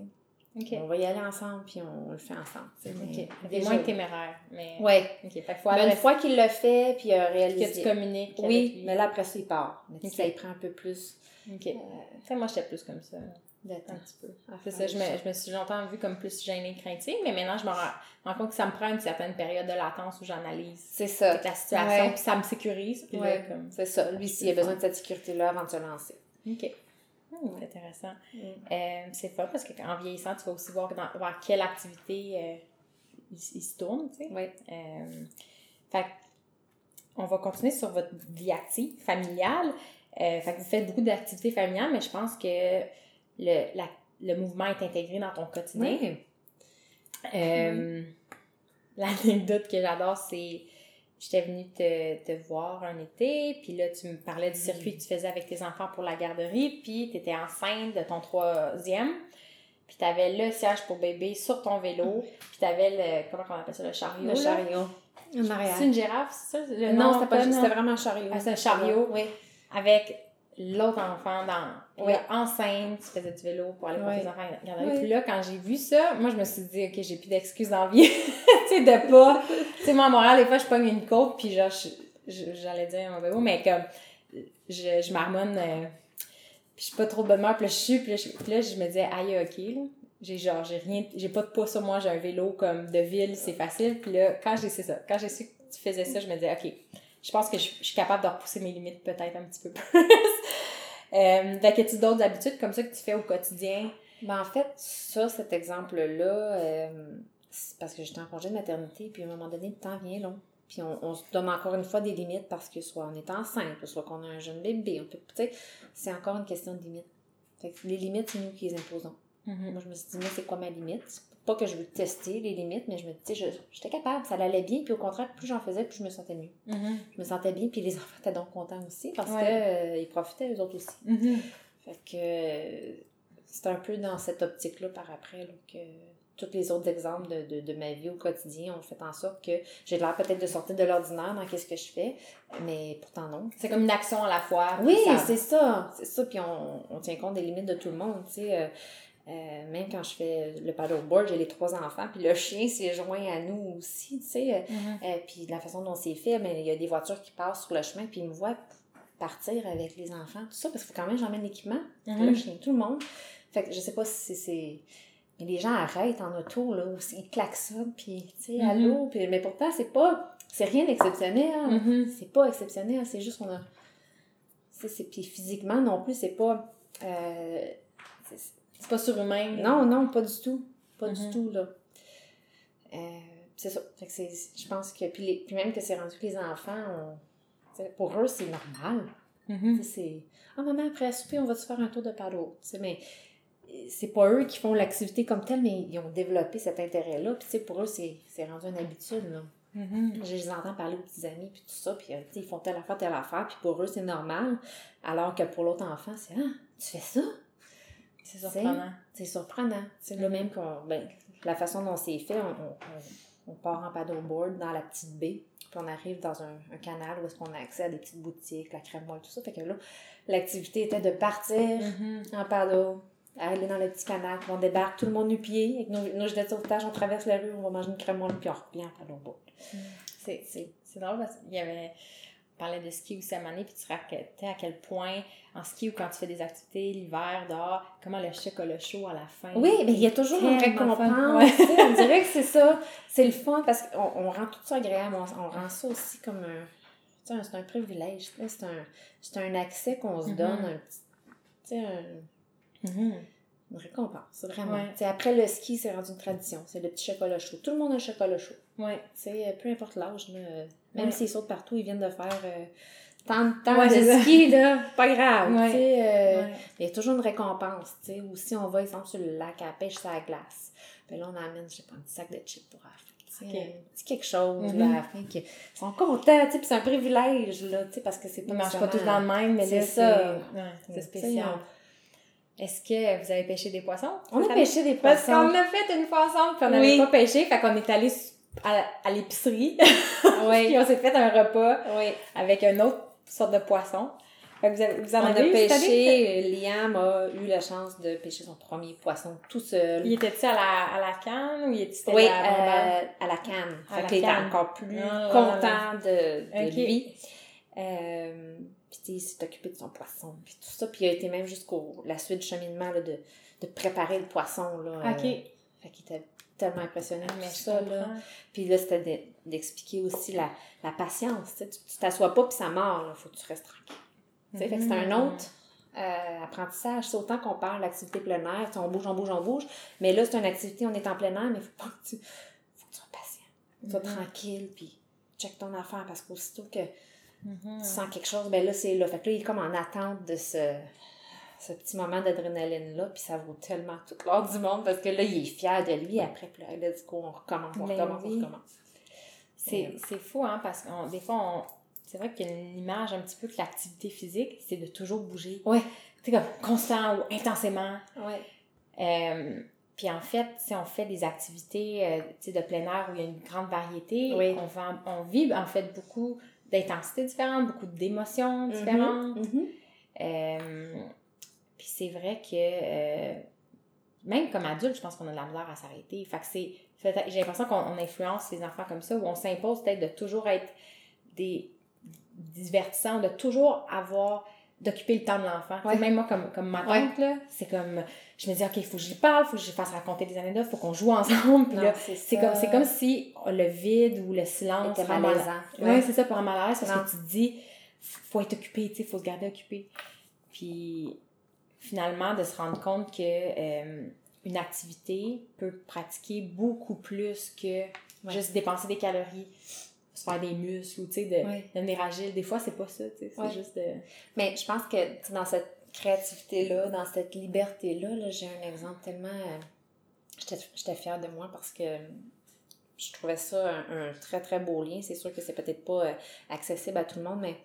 On va y aller ensemble, puis on, le fait ensemble. tu sais, Ok. mais Il est déjà- moins téméraire. Mais... Ouais. Ok. Fait qu'il faut Mais une fois qu'il l'a fait, puis il a que réalisé. tu communiques. avec Oui, lui. mais là, après ça, il part. Mais tu ça il prend un peu plus Ok. euh, Tu moi, j'étais plus comme ça. De temps. Un petit peu. C'est ça, je me, je me suis longtemps vue comme plus gênée, craintive, mais maintenant, je me rends, rends compte que ça me prend une certaine période de latence où j'analyse C'est ça. toute la situation, puis ça me sécurise. Ouais. comme... C'est ça. Lui, s'il a besoin de cette sécurité-là avant de se lancer. OK. Hmm, c'est intéressant. Mm. Euh, c'est fun parce qu'en vieillissant, tu vas aussi voir dans, vers quelle activité euh, il, il se tourne, tu sais. Oui. Euh, fait on va continuer sur votre vie active, familiale. Fait que vous faites beaucoup d'activités familiales, mais je pense que le, la- le mouvement est intégré dans ton quotidien. Oui. Euh, L'anecdote que j'adore, c'est j'étais venue te, te voir un été, puis là, tu me parlais du circuit que tu faisais avec tes enfants pour la garderie, puis tu étais enceinte de ton troisième, puis tu avais le siège pour bébé sur ton vélo, puis tu avais le, comment on appelle ça, le chariot. Le chariot. C'est une girafe, c'est ça? Le Non, c'était pas c'était vraiment un chariot. Ah, c'est un chariot. Oui. Avec l'autre enfant dans Oui. là, enceinte, tu faisais du vélo pour aller pour Oui. tes enfants à garderie. Oui. Puis là, quand j'ai vu ça, moi, je me suis dit, OK, j'ai plus d'excuses d'envie. tu sais, de pas. Tu sais, moi, à Montréal, des fois, je pogne une côte, puis genre, j'allais dire un vélo, mais comme, je, je marmonne, euh, puis je suis pas trop de bonne humeur, puis là, je suis, puis là, je, puis là, je me disais, aïe, OK, là. J'ai genre, j'ai rien, j'ai pas de poids sur moi, j'ai un vélo comme de ville, c'est facile. Puis là, quand j'ai, c'est ça, quand j'ai su que tu faisais ça, je me disais, OK, je pense que je, je suis capable de repousser mes limites peut-être un petit peu plus. Euh, tu d'autres habitudes comme ça que tu fais au quotidien? Ben, en fait, ça, cet exemple-là, euh, c'est parce que j'étais en congé de maternité, puis à un moment donné, le temps vient long. Puis on, on se donne encore une fois des limites parce que soit on est enceinte, soit qu'on a un jeune bébé, on peut, tu sais, c'est encore une question de limites. Fait que les limites, c'est nous qui les imposons. Mm-hmm. Moi, je me suis dit, moi, c'est quoi ma limite? Pas que je veux tester les limites, mais je me dis, j'étais capable, ça allait bien, puis au contraire, plus j'en faisais, plus je me sentais mieux. Mm-hmm. Je me sentais bien, puis les enfants étaient donc contents aussi, parce Ouais. qu'ils profitaient, eux autres aussi. Mm-hmm. Fait que euh, c'est un peu dans cette optique-là par après là, que tous les autres exemples de, de, de ma vie au quotidien ont fait en sorte que j'ai l'air peut-être de sortir de l'ordinaire dans qu'est-ce que je fais, mais pourtant non. C'est comme une action à la fois. Oui, ça- c'est ça, c'est ça, puis on, on tient compte des limites de tout le monde, tu sais. Euh, même quand je fais le paddleboard, j'ai les trois enfants, puis le chien s'est joint à nous aussi, tu sais. Mhm. euh, puis de la façon dont c'est fait, mais il y a des voitures qui passent sur le chemin, puis ils me voient partir avec les enfants, tout ça, parce que quand même, j'emmène l'équipement, Mhm. le chien, tout le monde. Fait que je sais pas si c'est. Mais les gens arrêtent en auto, là, ou ils klaxonnent, puis, tu sais, Mhm. allô, puis, mais pourtant, c'est pas. C'est rien d'exceptionnel. Mhm. C'est pas exceptionnel, c'est juste qu'on a. c'est- Puis physiquement non plus, c'est pas. euh, C'est pas surhumain. non, non, pas du tout. Pas du tout, là. Euh, c'est ça. Fait que c'est, je pense que. Puis, les- puis même que c'est rendu que les enfants, on- pour eux, c'est normal. Mhm. Sais, c'est. Ah, maman, après à souper, on va se faire un tour de paddle. Mais c'est pas eux qui font l'activité comme telle, mais ils ont développé cet intérêt-là. Puis, tu sais, pour eux, c'est, rendu une habitude, là. Mhm. Je les entends parler aux petits amis, puis tout ça, puis euh, tu sais, ils font telle affaire, telle affaire, puis pour eux, c'est normal. Alors que pour l'autre enfant, c'est Ah, tu fais ça? C'est surprenant. C'est surprenant. C'est le même qu'on. Ben, la façon dont c'est fait, on, on- on- part en paddleboard dans la petite baie, puis on arrive dans un, un canal où est-ce qu'on a accès à des petites boutiques, la crème molle, tout ça. Fait que là, l'activité était de partir Mhm. en paddle, aller dans le petit canal, puis on débarque, tout le monde nu-pied, avec nos, nos gilets de sauvetage, on traverse la rue, on va manger une crème molle, puis on revient en paddleboard. C'est, c'est, c'est drôle parce qu'il y avait. On parlait de ski aussi à donné, puis tu racontais à quel point, en ski ou quand tu fais des activités l'hiver dehors, comment le chocolat chaud à la fin. Oui, mais il y a toujours une récompense. Ouais. On dirait que c'est ça. C'est le fun parce qu'on on rend tout ça agréable. On, on rend ça aussi comme un. C'est un privilège. C'est un, c'est un accès qu'on se Mhm. donne. Un petit, tu sais, un- Mhm. une récompense, vraiment. Ouais. Après le ski, c'est rendu une tradition. C'est le petit chocolat chaud. Tout le monde a un chocolat chaud. Ouais. Peu importe l'âge. Même Ouais. s'ils sautent partout, ils viennent de faire euh, tant de temps Ouais, de ski, là. Pas grave. Ouais. euh, il y a toujours une récompense, tu sais. Ou si on va, exemple, sur le lac à la pêche, la glace. Puis là, on amène, je sais pas, un petit sac de chips pour la fin. tu sais, Ok. Un petit quelque chose, Mhm. là, à la fin. Qui... Ils sont contents, tu sais. Puis c'est un privilège, là, tu sais, parce que c'est pas Ils mangent pas tout le temps de même, mais C'est là, ça. c'est, spécial. Est-ce que vous avez pêché des poissons? On a pêché des Parce poissons. qu'on a fait une fois ensemble, puis on n'avait Oui. pas pêché, fait qu'on est allé à, à l'épicerie, Oui. puis on s'est fait un repas Oui. avec une autre sorte de poisson. Fait que vous, avez- vous en On a avez année? pêché, Liam a eu la chance de pêcher son premier poisson tout seul. Il était-tu à la, à la canne ou il était Oui, à la euh, à la canne. À Fait la qu'il était encore plus Ah, content de, de lui. Euh, puis il s'est occupé de son poisson, puis tout ça. Puis il a été même jusqu'au la suite du cheminement là, de, de préparer le poisson. Là, euh, OK. fait qu'il était tellement impressionné de Mais ça. Là. Puis là, c'était de- d'expliquer aussi la, la patience. tu t'assois pas, puis ça mord. Il faut que tu restes tranquille. Fait que c'est un Mhm. autre euh, apprentissage. C'est autant qu'on parle d'activité plein air, on bouge, on bouge, on bouge. Mais là, c'est une activité, on est en plein air, mais il faut pas que tu. faut que tu sois patient. Sois Mhm. tranquille, puis check ton affaire, parce qu'aussitôt que Mhm. tu sens quelque chose, ben là, c'est là. Fait que là, il est comme en attente de ce, ce petit moment d'adrénaline-là, puis ça vaut tellement tout l'or du monde, parce que là, il est fier de lui. Après, puis là, let's go, on recommence, on Ben recommence, oui. on recommence. C'est, Euh, c'est fou, hein, parce que des fois, on, c'est vrai qu'il y a une image un petit peu que l'activité physique, c'est de toujours bouger. Ouais. C'est comme constant ou intensément. Ouais. Euh, puis en fait, si on fait des activités euh, tu sais, de plein air où il y a une grande variété, Oui. on, va, on vit en fait beaucoup d'intensités différentes, beaucoup d'émotions différentes. Mhm. Euh, puis c'est vrai que euh, même comme adulte, je pense qu'on a de la misère à s'arrêter. Fait que c'est. J'ai l'impression qu'on on influence les enfants comme ça, où on s'impose peut-être de toujours être des divertissants, de toujours avoir d'occuper le temps de l'enfant. Ouais. Même moi, comme, comme ma tante, là, c'est comme, je me dis, OK, il faut que j'y parle, il faut que je lui fasse raconter des anecdotes, il faut qu'on joue ensemble. Puis Non, là, c'est comme, c'est comme si le vide ou le silence Était malaisant. Ouais, c'est ça, pour un mal à l'aise, parce Non. que tu te dis, faut être occupé, tu sais, faut se garder occupé. Puis, finalement, de se rendre compte que euh, une activité peut pratiquer beaucoup plus que juste dépenser des calories, se faire des muscles ou, tu sais, de Ouais. devenir agile. Des fois, c'est pas ça, tu sais, c'est Ouais. juste de... Mais je pense que dans cette créativité-là, dans cette liberté-là, là, j'ai un exemple tellement. euh, J'étais fière de moi parce que je trouvais ça un, un très très beau lien. C'est sûr que c'est peut-être pas euh, accessible à tout le monde, mais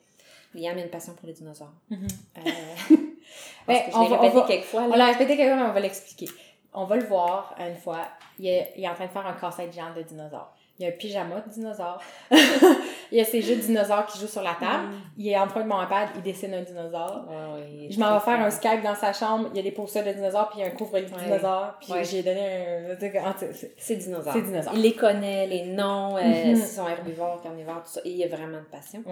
Liam a une passion pour les dinosaures. Euh, parce que je on l'ai répété va- quelques fois. On l'a répété quelqu'un, mais on va l'expliquer. On va le voir une fois. Il est, il est en train de faire un casse-tête géant de dinosaures. Il y a un pyjama de dinosaure. il y a ses jeux de dinosaures qui jouent sur la table. Il est en train de mon iPad, il dessine un dinosaure. Ouais, ouais, Je m'en vais faire un. Skype dans sa chambre, il y a des posters de dinosaures, puis il y a un couvre-lit de Ouais. dinosaures, puis j'ai donné un... c'est- C'est dinosaure. C'est dinosaure. Il les connaît, les noms, euh, Mhm. s'ils sont herbivores, carnivores, tout ça. Et il a vraiment de passion.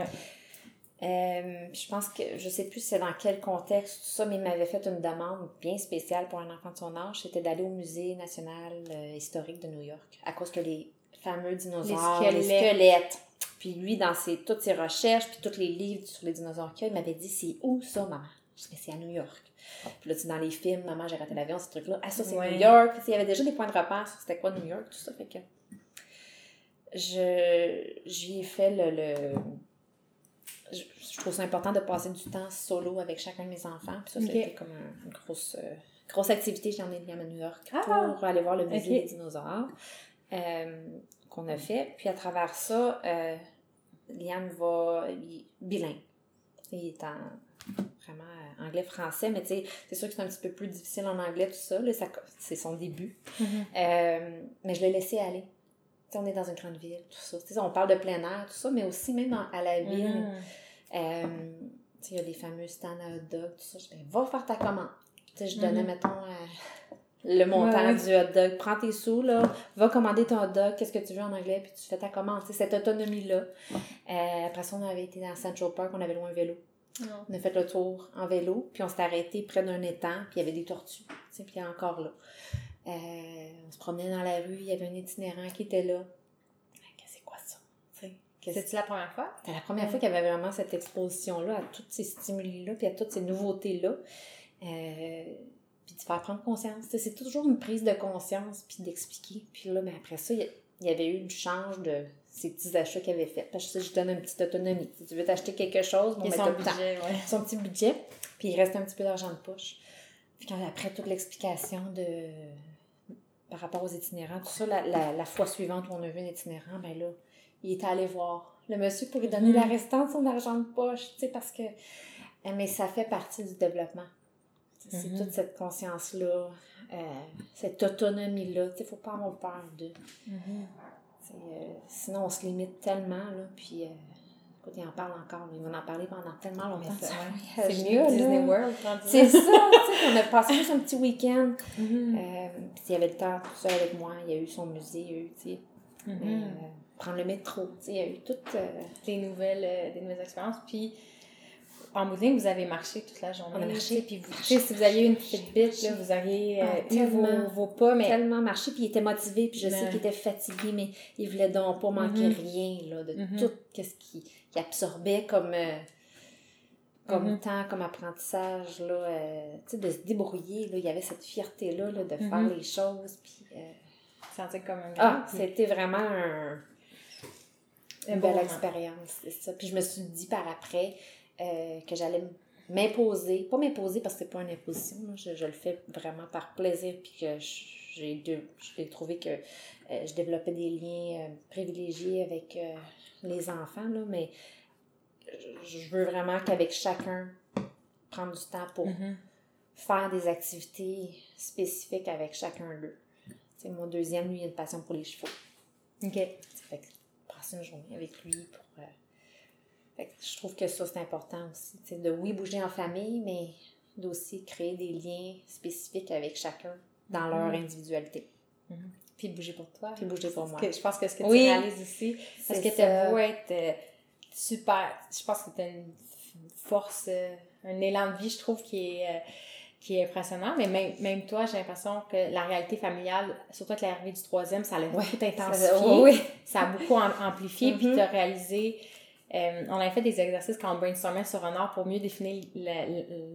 Euh, je pense que, je sais plus c'est dans quel contexte, tout ça, mais il m'avait fait une demande bien spéciale pour un enfant de son âge. C'était d'aller au Musée national euh, historique de New York. À cause que les fameux dinosaures, les squelettes. squelettes. Puis lui, dans ses, toutes ses recherches, puis tous les livres sur les dinosaures qu'il y a, il m'avait dit c'est où ça, maman c'est à New York. Puis là, tu dans les films, maman, j'ai raté l'avion, ces trucs-là. Ah, ça, c'est Ouais. New York. Puis, il y avait déjà des points de repère sur c'était quoi New York, tout ça. Fait que je, j'y ai fait le. le- je, je trouve ça important de passer du temps solo avec chacun de mes enfants. Puis ça, c'était comme un- une grosse, euh, grosse activité. J'ai emmené Liam à New York Ah! pour aller voir le musée des dinosaures euh, qu'on a fait. Puis à travers ça, euh, Liam va. Il bilingue. Il est en vraiment anglais-français, mais tu sais, c'est sûr que c'est un petit peu plus difficile en anglais, tout ça. là, ça c'est son début. Mhm. Euh, mais je l'ai laissé aller. On est dans une grande ville, tout ça. On parle de plein air, tout ça, mais aussi même à la ville. Mhm. euh, il y a les fameux stands à hot dog, tout ça. Je dis, va faire ta commande. Je donnais, Mhm. mettons, euh, le montant Ouais, du hot dog. Prends tes sous, là. Va commander ton hot dog. Qu'est-ce que tu veux en anglais? Puis tu fais ta commande. Tu sais, cette autonomie-là. Euh, après ça, on avait été dans Central Park. On avait loué un vélo. Non. On a fait le tour en vélo, puis on s'est arrêté près d'un étang, puis il y avait des tortues, puis encore là. Euh, on se promenait dans la rue, il y avait un itinérant qui était là. Qu'est-ce que c'est quoi ça? C'est-tu la première fois? C'était la première fois qu'il y avait vraiment cette exposition-là à tous ces stimuli-là, puis à toutes ces nouveautés-là. Euh, puis de faire prendre conscience. C'est toujours une prise de conscience, puis d'expliquer. Puis là, mais après ça, il y avait eu du change de ces petits achats qu'il avait fait. Parce que je donne une petite autonomie. Si tu veux t'acheter quelque chose, bon, ben, son budget, ouais. son petit budget, puis il reste un petit peu d'argent de poche. Puis quand après toute l'explication de par rapport aux itinérants, tout ça, la, la, la fois suivante où on a vu un itinérant, ben là, il était allé voir le monsieur pour lui donner Mhm. la restante de son argent de poche, tu sais, parce que... euh, Mais ça fait partie du développement. C'est Mhm. toute cette conscience-là, euh, cette autonomie-là, tu sais, faut pas avoir peur de... Mhm. C'est, euh, sinon, on se limite tellement, là, puis... euh, écoute, il en parle encore, là, il va en parler pendant tellement longtemps. C'est mieux que Disney là. World. C'est là. ça, tu sais, on a passé juste un petit week-end. Mhm. Euh, puis il y avait le temps tout seul avec moi, il y a eu son musée, il y a eu, tu sais, Mhm. mais, euh, prendre le métro, tu sais, il y a eu tout... euh, des nouvelles, euh, des nouvelles expériences. Puis, en bout de ligne, vous avez marché toute la journée. On a marché. Puis, vous, sais, si vous aviez eu une petite bite, là, vous auriez euh, Ah, eu vos, tellement. vos pas, mais tellement marché, puis il était motivé, puis je sais qu'il était fatigué, mais il voulait donc pas manquer Mhm. rien, là, de Mhm. tout qu'est-ce qu'il qu'il absorbait comme... euh, comme Mhm. temps, comme apprentissage, là, euh, de se débrouiller, là, il y avait cette fierté-là, là, de faire les choses, puis... euh, comme un Ah, puis c'était vraiment un, un une belle expérience, c'est ça. Puis je me suis dit par après euh, que j'allais m'imposer, pas m'imposer parce que c'est pas une imposition, là, je, je le fais vraiment par plaisir, puis que j'ai trouvé que euh, je développais des liens euh, privilégiés avec les enfants, là, mais je, veux vraiment qu'avec chacun, prendre du temps pour Mhm. faire des activités spécifiques avec chacun d'eux. Mon deuxième, lui, il a une passion pour les chevaux. OK. Ça fait que passer une journée avec lui pour. Fait que je trouve que ça, c'est important aussi. tu sais, de oui, bouger en famille, mais d'aussi créer des liens spécifiques avec chacun dans leur Mhm. individualité. Puis bouger pour toi. Puis bouger pour moi. Que- je pense que ce que Oui. tu réalises aussi, parce C'est que beau être euh, super, je pense que tu as une force euh, un élan de vie, je trouve, qui est, euh, qui est impressionnant. Mais même, même toi, j'ai l'impression que la réalité familiale, surtout avec l'arrivée du troisième, ça l'a beaucoup intensifié. Ça, a beaucoup amplifié. Puis Mm-hmm. tu as réalisé. Euh, on avait fait des exercices quand on brainstormait sur un art pour mieux définir la,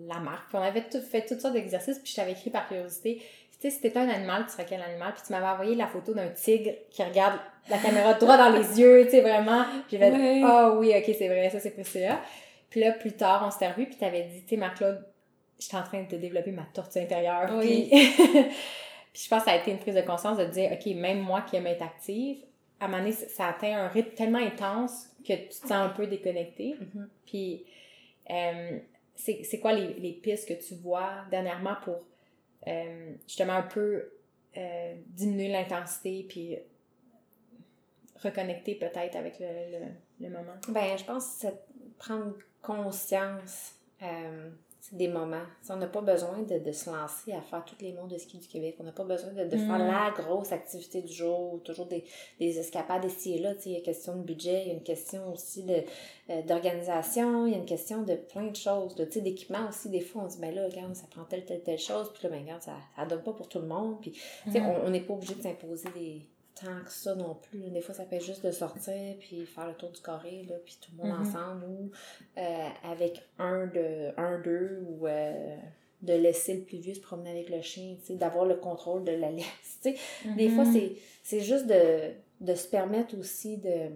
la marque. Puis on avait tout, fait toutes sortes d'exercices. Puis je t'avais écrit par curiosité. Tu sais, si t'étais un animal, tu serais quel animal? Puis tu m'avais envoyé la photo d'un tigre qui regarde la caméra droit dans les yeux, tu sais, vraiment. J'ai fait, Ouais. ah oui, ok, c'est vrai, ça c'est Priscilla. Puis là, plus tard, on s'était revus, puis t'avais dit, tu sais, Marc-Claude, j'étais en train de développer ma tortue intérieure. Oui. Puis, puis je pense que ça a été une prise de conscience de dire, ok, même moi qui aime être active, à un moment donné, ça atteint un rythme tellement intense que tu te sens un peu déconnecté. Mhm. Puis, euh, c'est c'est quoi les, les pistes que tu vois dernièrement pour euh, justement un peu euh, diminuer l'intensité puis reconnecter peut-être avec le, le, le moment? Ben, je pense que c'est prendre conscience euh, c'est des moments. T'sais, on n'a pas besoin de, de se lancer à faire tous les mondes de ski du Québec. On n'a pas besoin de, de faire Mm. la grosse activité du jour, toujours des, des escapades ici et là. Il y a une question de budget, il y a une question aussi euh, d'organisation, il y a une question de plein de choses. d'équipement aussi, des fois, on dit, ben là, regarde, ça prend telle, telle, telle chose, puis là, ben regarde, ça ne donne pas pour tout le monde. Puis, on on n'est pas obligé de s'imposer des tant que ça non plus. Des fois, ça fait juste de sortir puis faire le tour du carré, là, puis tout le monde Mhm. ensemble ou euh, avec un de un d'eux ou euh, de laisser le plus vieux se promener avec le chien, tu sais, d'avoir le contrôle de la laisse. Des fois, Mhm. c'est, c'est juste de, de se permettre aussi de,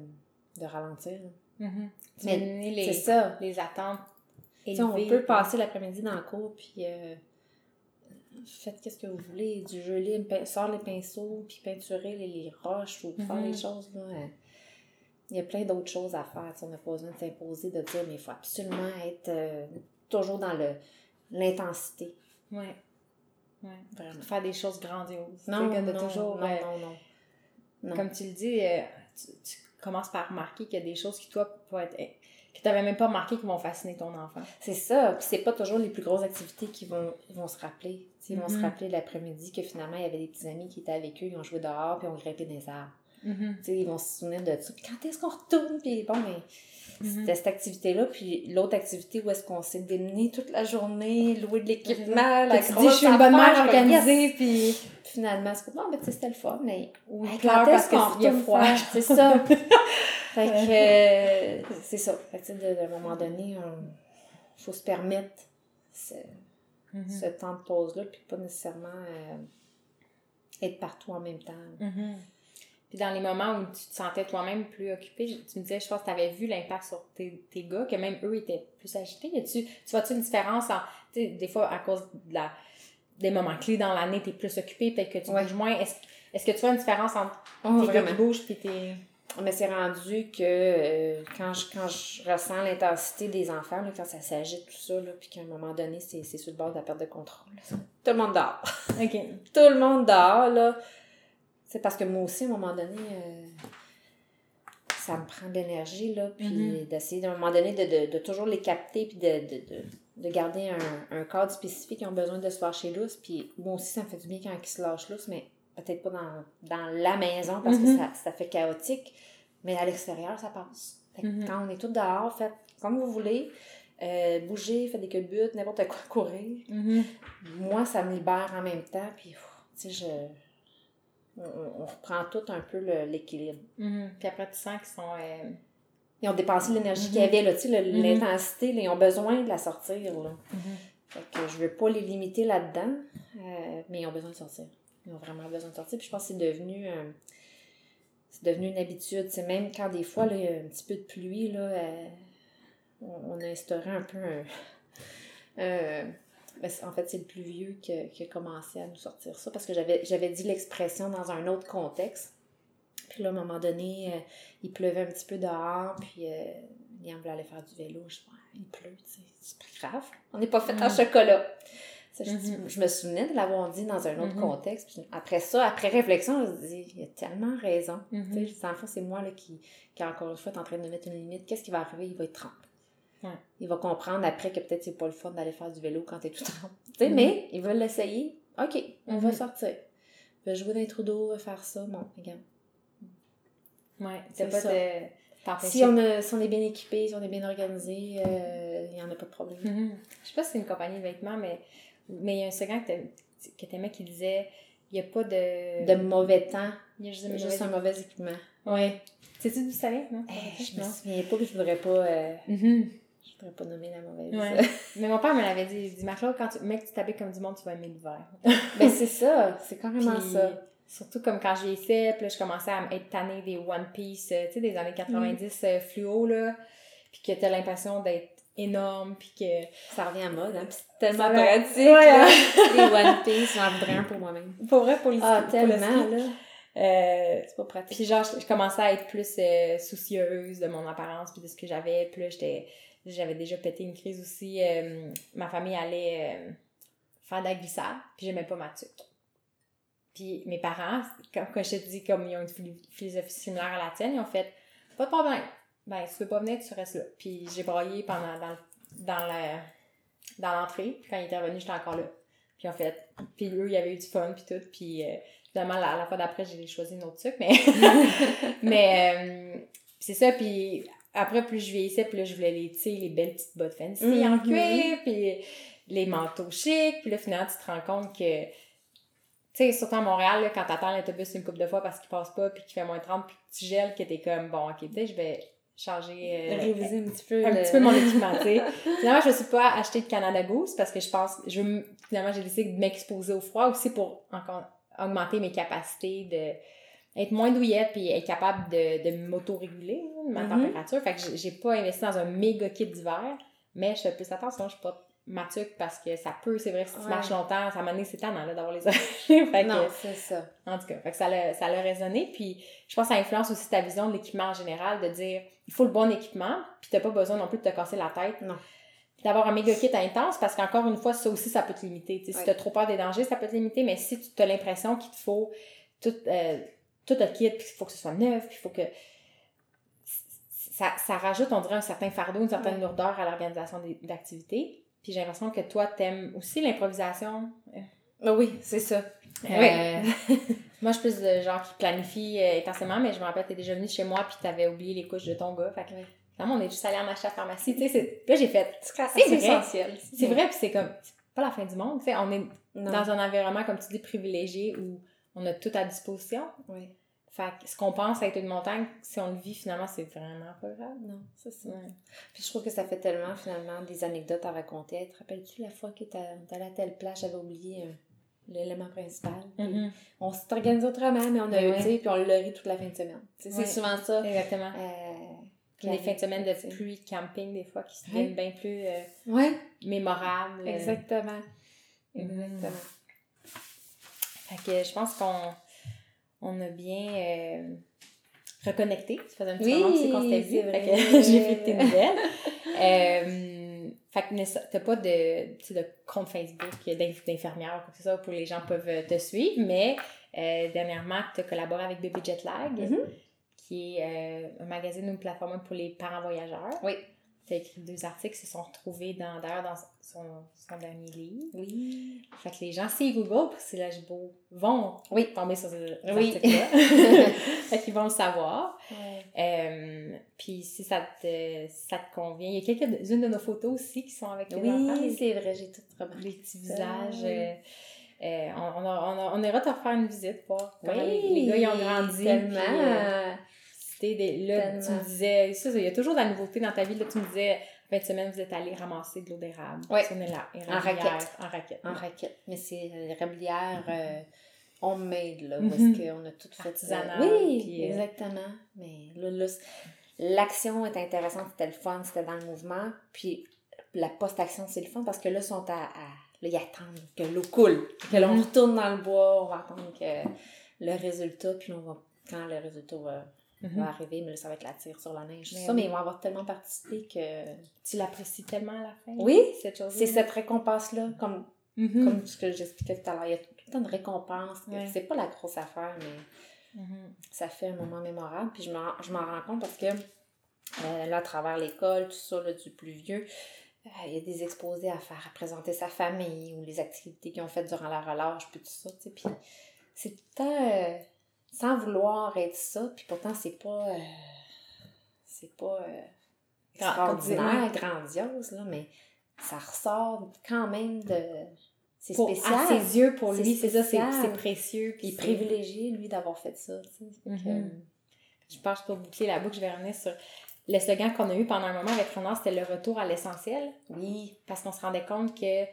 de ralentir. Mhm. Mais Diminuer les, C'est ça. les attentes sais, on élevées. peut passer l'après-midi dans le cours, puis euh, faites qu'est-ce que vous voulez, du libre, pein- sort les pinceaux, puis peinturer les, les roches ou faire Mhm. les choses. Là, euh, il y a plein d'autres choses à faire. On n'a pas besoin de s'imposer, de dire, mais il faut absolument être euh, toujours dans le l'intensité. Ouais. Ouais. Vraiment. Faire des choses grandioses. Non, de toujours, euh, non, non. Non. Comme tu le dis, euh, tu, tu commences par remarquer qu'il y a des choses qui, toi, peuvent être, que tu n'avais même pas remarqué qui vont fasciner ton enfant. C'est ça. Puis c'est pas toujours les plus grosses activités qui vont, ils vont se rappeler. Ils vont se Mhm. rappeler l'après-midi que finalement, il y avait des petits amis qui étaient avec eux, ils ont joué dehors, puis ont grimpé des arbres. Mhm. Sais, ils vont se souvenir de ça. Puis quand est-ce qu'on retourne? Puis bon, mais Mhm. c'était cette activité-là. Puis l'autre activité où est-ce qu'on s'est démené toute la journée, louer de l'équipement, la te dis, grosse je suis une bonne mère organisée, puis... Finalement, c'est bon, ben, tu sais, c'était le fun, mais Ou Hey, il pleure quand est-ce qu'on retourne froid. C'est ça. fait que, c'est ça. Fait que, tu sais, de- d'un moment donné, il faut se permettre ce, Mhm. ce temps de pause-là, puis pas nécessairement euh, être partout en même temps. Mhm. Puis dans les moments où tu te sentais toi-même plus occupée, je- tu me disais, je pense que tu avais vu l'impact sur tes, tes gars, que même eux étaient plus agités. Y a-tu, tu vois-tu une différence en, tu des fois à cause de la, des moments clés dans l'année, tu es plus occupé, peut-être que tu Ouais. bouges moins. Est-ce, que tu vois une différence entre Oh, tes gars qui bougent puis tes. Mais c'est rendu que euh, quand, je, quand je ressens l'intensité des enfants, là, quand ça s'agite, tout ça, là, puis qu'à un moment donné, c'est c'est sur le bord de la perte de contrôle. là. Tout le monde dort. OK. Tout le monde dort, là. C'est parce que moi aussi, à un moment donné, euh, ça me prend de l'énergie, là. Puis Mhm. d'essayer, à un moment donné, de, de, de toujours les capter, puis de, de, de, de garder un, un cadre spécifique. Ils ont besoin de se lâcher lousse. Puis moi aussi, ça me fait du bien quand ils se lâchent lousse, mais peut-être pas dans, dans la maison parce que ça, ça fait chaotique. Mais à l'extérieur, ça passe. Fait que Mhm. Quand on est tous dehors, faites comme vous voulez. Euh, bougez, faites des culbutes, n'importe quoi, courir Mhm. moi, ça me libère en même temps, puis, tu sais, je... On, on reprend tout un peu l'équilibre. Puis après, tu sens qu'ils sont. euh, Ils ont dépensé l'énergie qu'il y avait, là, tu sais, le- Mhm. l'intensité, ils ont besoin de la sortir, là. Fait que je veux pas les limiter là-dedans, euh, mais ils ont besoin de sortir. Ils ont vraiment besoin de sortir, puis je pense que c'est devenu... euh, c'est devenu une habitude, c'est même quand des fois, là, il y a un petit peu de pluie, là, euh, on, a instauré un peu un... euh, ben, en fait, c'est le plus vieux qui a, qui a commencé à nous sortir ça parce que j'avais dit l'expression dans un autre contexte. Puis là, à un moment donné, euh, il pleuvait un petit peu dehors, puis Liam voulait aller faire du vélo. Je dis, il pleut, c'est pas grave. On n'est pas fait en Mhm. chocolat. Ça, je, je me souvenais de l'avoir dit dans un autre Mhm. contexte. Puis après ça, après réflexion, je me dis, il a tellement raison. Tu sais, je le fond, c'est moi là, qui, qui, encore une fois, est en train de mettre une limite. Qu'est-ce qui va arriver? Il va être trempe. Ouais. Il va comprendre après que peut-être c'est pas le fun d'aller faire du vélo quand t'es tout trempe. Tu sais, mais il veut l'essayer. OK, on va sortir. Il va jouer dans les trous d'eau, va faire ça. Bon, regarde. Ouais. C'est pas ça. de. t'empêcher. Si on, a- si on est bien équipé, si on est bien organisé, euh, il n'y en a pas de problème. Mhm. Je sais pas si c'est une compagnie de vêtements, mais mais il y a un second que que t'aimais qui disait il n'y a pas de. De mauvais temps, Il y a juste, juste un mauvais- mauvais équipement. Sais-tu d'où ça vient, non? Eh, je me Non. souviens pas, puis je voudrais pas, euh, Mhm. je voudrais pas nommer la mauvaise. Ouais. Mais mon père me l'avait dit. Il dit, Marc-Claude, quand tu, mec, tu t'habilles comme du monde, tu vas aimer l'hiver. ben c'est ça, c'est carrément Puis, ça. Surtout comme quand j'ai fait, puis là, je commençais à être tannée des One Piece, euh, tu sais, des années 90 euh, fluo, là. Puis que t'as l'impression d'être énorme, puis que... Ça revient à mode, hein, puis c'est tellement pratique. Les One Piece, j'en voudrais un pour moi-même. Pour vrai, pour les Ah, tellement, là. Euh, C'est pas pratique. Puis genre, je, je commençais à être plus euh, soucieuse de mon apparence puis de ce que j'avais. Puis là, j'étais, j'avais déjà pété une crise aussi. euh, ma famille allait euh, faire de la glissade, puis j'aimais pas ma tuque. Puis mes parents, comme, quand je te dis, comme ils ont une philo- philosophie similaire à la tienne, ils ont fait « Pas de problème, ben si tu veux pas venir, tu restes là. » Puis j'ai braillé pendant, dans, dans, la- dans l'entrée, puis quand il était revenu, j'étais encore là. Puis en fait, puis eux, il y avait eu du fun, puis tout, puis... euh, Finalement, la, la fois d'après, j'ai choisi une autre truc, mais. mais euh, c'est ça, puis après, plus je vieillissais, plus là, je voulais les, tu sais, les belles petites bottes fancy en Mhm. cuir, puis les manteaux chics, puis là, finalement, tu te rends compte que. Tu sais, surtout à Montréal, là, quand t'attends l'autobus une couple de fois parce qu'il passe pas, puis qu'il fait moins 30, puis que tu gèles, que t'es comme, bon, ok, tu sais, je vais changer. euh, Réviser un petit peu. un le- petit peu mon équipement, tu sais. Finalement, je me suis pas acheté de Canada Goose parce que je pense, je veux, finalement, j'ai décidé de m'exposer au froid aussi pour encore augmenter mes capacités de être moins douillette puis être capable de, de m'auto-réguler, là, ma Mhm. température. Fait que j'ai- pas investi dans un méga kit d'hiver, mais je fais plus attention, je suis pas matuque parce que ça peut, c'est vrai, si tu Ouais. marches longtemps, ça m'a donné c'est tannant, d'avoir les oreilles. Non, c'est ça. en tout cas, fait que ça l'a, ça l'a résonné. Puis je pense que ça influence aussi ta vision de l'équipement en général, de dire il faut le bon équipement, puis t'as pas besoin non plus de te casser la tête. Non. D'avoir un méga kit intense, parce qu'encore une fois, ça aussi, ça peut te limiter. Tu Si Ouais. t'as trop peur des dangers, ça peut te limiter, mais si tu as l'impression qu'il te faut tout, euh, tout le kit, puis il faut que ce soit neuf, puis il faut que. Ça, ça rajoute, on dirait, un certain fardeau, une certaine Ouais. lourdeur à l'organisation d'activités. Puis j'ai l'impression que toi, t'aimes aussi l'improvisation. Ah oui, c'est ça. Euh, moi, je suis plus de genre qui planifie euh, intensément, mais je me rappelle, t'es déjà venu chez moi puis t'avais oublié les couches de ton gars. Fait que, on est juste allé en acheter à la pharmacie. Tu sais, là, j'ai fait. C'est essentiel. C'est vrai, puis c'est comme. C'est pas la fin du monde. Tu sais, on est Non. dans un environnement, comme tu dis, privilégié où on a tout à disposition. Oui. Fait que ce qu'on pense être une montagne, si on le vit, finalement, c'est vraiment pas grave. Non, c'est ça. Ouais. Puis je trouve que ça fait tellement, finalement, des anecdotes à raconter. Te rappelles-tu la fois que est allé à telle place, j'avais oublié euh, l'élément principal. Puis Mhm. On s'est organisé autrement, mais on a Ben eu, puis on l'a ri toute la fin de semaine. Ouais. C'est souvent ça. Exactement. Euh, Puis les fins de semaine de pluie, camping, des fois, qui se Ouais. deviennent bien plus euh, Ouais, mémorables. exactement. Exactement. Fait que je pense qu'on on a bien euh, reconnecté. Ça faisait un petit Oui, moment qu'on s'était vu. c'est Fait vrai. que j'ai fait tes nouvelles. Euh, fait que ça- t'as pas de, de compte Facebook d'inf- d'infirmière ou quoi que soit pour les gens peuvent euh, te suivre, mais euh, dernièrement, tu as collaboré avec Baby Jet Lag, Mhm. qui est un magazine ou une plateforme pour les parents voyageurs. Oui. Tu as écrit deux articles qui se sont retrouvés dans, d'ailleurs dans son, son dernier livre. Oui. Fait que les gens, s'ils Google pour Célia Gibault, vont Oui. tomber sur ce Oui. article-là. fait qu'ils vont le savoir. Ouais. Euh, puis si ça te, si ça te convient, il y a quelques-unes de nos photos aussi qui sont avec les. Oui, Les, c'est vrai, j'ai tout remarqué. les petits visages. euh, euh, on, on, a- on, a- on ira te refaire une visite, voir comment les, Oui, les gars ils ont grandi. Tellement. puis, euh, des- là, tu me disais, ça, il y a toujours de la nouveauté dans ta vie. Là, tu me disais, fin de semaine, vous êtes allés ramasser de l'eau d'érable. Éla- En érablière, raquette. En raquette. en raquette. Mais c'est euh, les rablières euh, homemade, là, parce qu'on a tout fait. Artisanal, oui, puis, euh, exactement. Mais là, là, l'action est intéressante, c'était le fun, c'était dans le mouvement. Puis la post-action, c'est le fun parce que là, ils sont à. à- là, ils attendent que l'eau coule. Que l'on Mhm. retourne dans le bois, on va attendre que le résultat, puis on va. Quand le résultat va, Mhm. va arriver, mais là, ça va être la tire sur la neige. Mais ça, oui. mais ils vont avoir tellement participé que. Tu l'apprécies tellement à la fin. Oui, cette chose C'est cette récompense-là, comme Mhm. comme ce que j'expliquais tout à l'heure, il y a tout le temps de récompense. Ouais. C'est pas la grosse affaire, mais Mhm. ça fait un moment mémorable. Puis je m'en, je m'en rends compte parce que euh, là, à travers l'école, tout ça, là, du plus vieux, euh, il y a des exposés à faire, à présenter sa famille ou les activités qu'ils ont faites durant la relâche, puis tout ça, tu sais. Puis c'est tout le temps euh, sans vouloir être ça, puis pourtant, c'est pas. euh, c'est pas euh, Grand- extraordinaire, grandiose, là, mais ça ressort quand même de. C'est spécial. À ses yeux, pour lui, c'est ça, c'est précieux. Puis privilégié, lui, d'avoir fait ça. tu sais. Mhm. Je pense pour boucler la boucle, je vais revenir sur le slogan qu'on a eu pendant un moment avec Renard, c'était le retour à l'essentiel. Oui, Parce qu'on se rendait compte que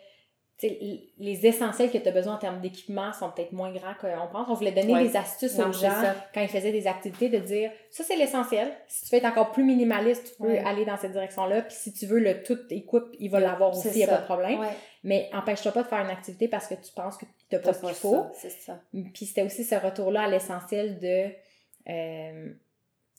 les essentiels que tu as besoin en termes d'équipement sont peut-être moins grands qu'on pense. On voulait donner Ouais. des astuces Non, aux gens quand ils faisaient des activités de dire ça c'est l'essentiel. Si tu veux être encore plus minimaliste, tu peux Ouais. aller dans cette direction-là. Puis si tu veux le tout équipe, il va l'avoir aussi, il n'y a pas de problème. ouais. Mais empêche-toi pas de faire une activité parce que tu penses que tu n'as pas ce qu'il pas faut. ça, c'est ça. Puis c'était aussi ce retour-là à l'essentiel de euh,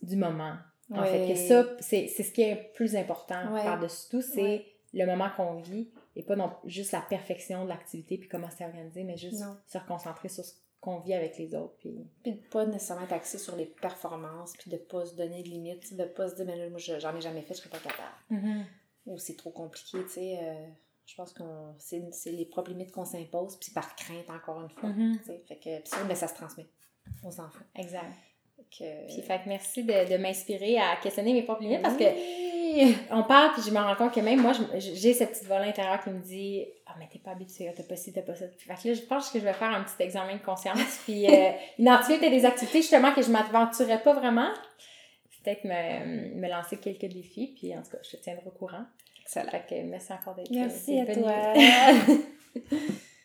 du moment. En fait, que ça, c'est ce qui est plus important par-dessus tout, c'est le moment qu'on vit et pas non, juste la perfection de l'activité puis comment c'est organisé, mais juste Non. se reconcentrer sur ce qu'on vit avec les autres. Puis... Puis de pas nécessairement être axé sur les performances, puis de pas se donner de limites, de pas se dire, ben là, moi, je- j'en ai jamais fait, je serais pas capable. Ou c'est trop compliqué, tu sais. euh, je pense que c'est les propres limites qu'on s'impose, puis par crainte, encore une fois. Mhm. sais. Fait que, puis ça, ça se transmet aux enfants. Exact. Que, Puis fait que merci de, de m'inspirer à questionner mes propres limites parce que Oui. on parle puis je me rends compte que même moi j'ai cette petite voix intérieure qui me dit ah mais t'es pas habitué ah, t'as pas ci t'as pas ça fait que là je pense que je vais faire un petit examen de conscience puis euh, identifier peut-être des activités justement que je m'aventurais pas vraiment. Peut-être me, me lancer quelques défis puis en tout cas je te tiendrai au courant. Excellent. fait que merci encore d'être Merci à toi.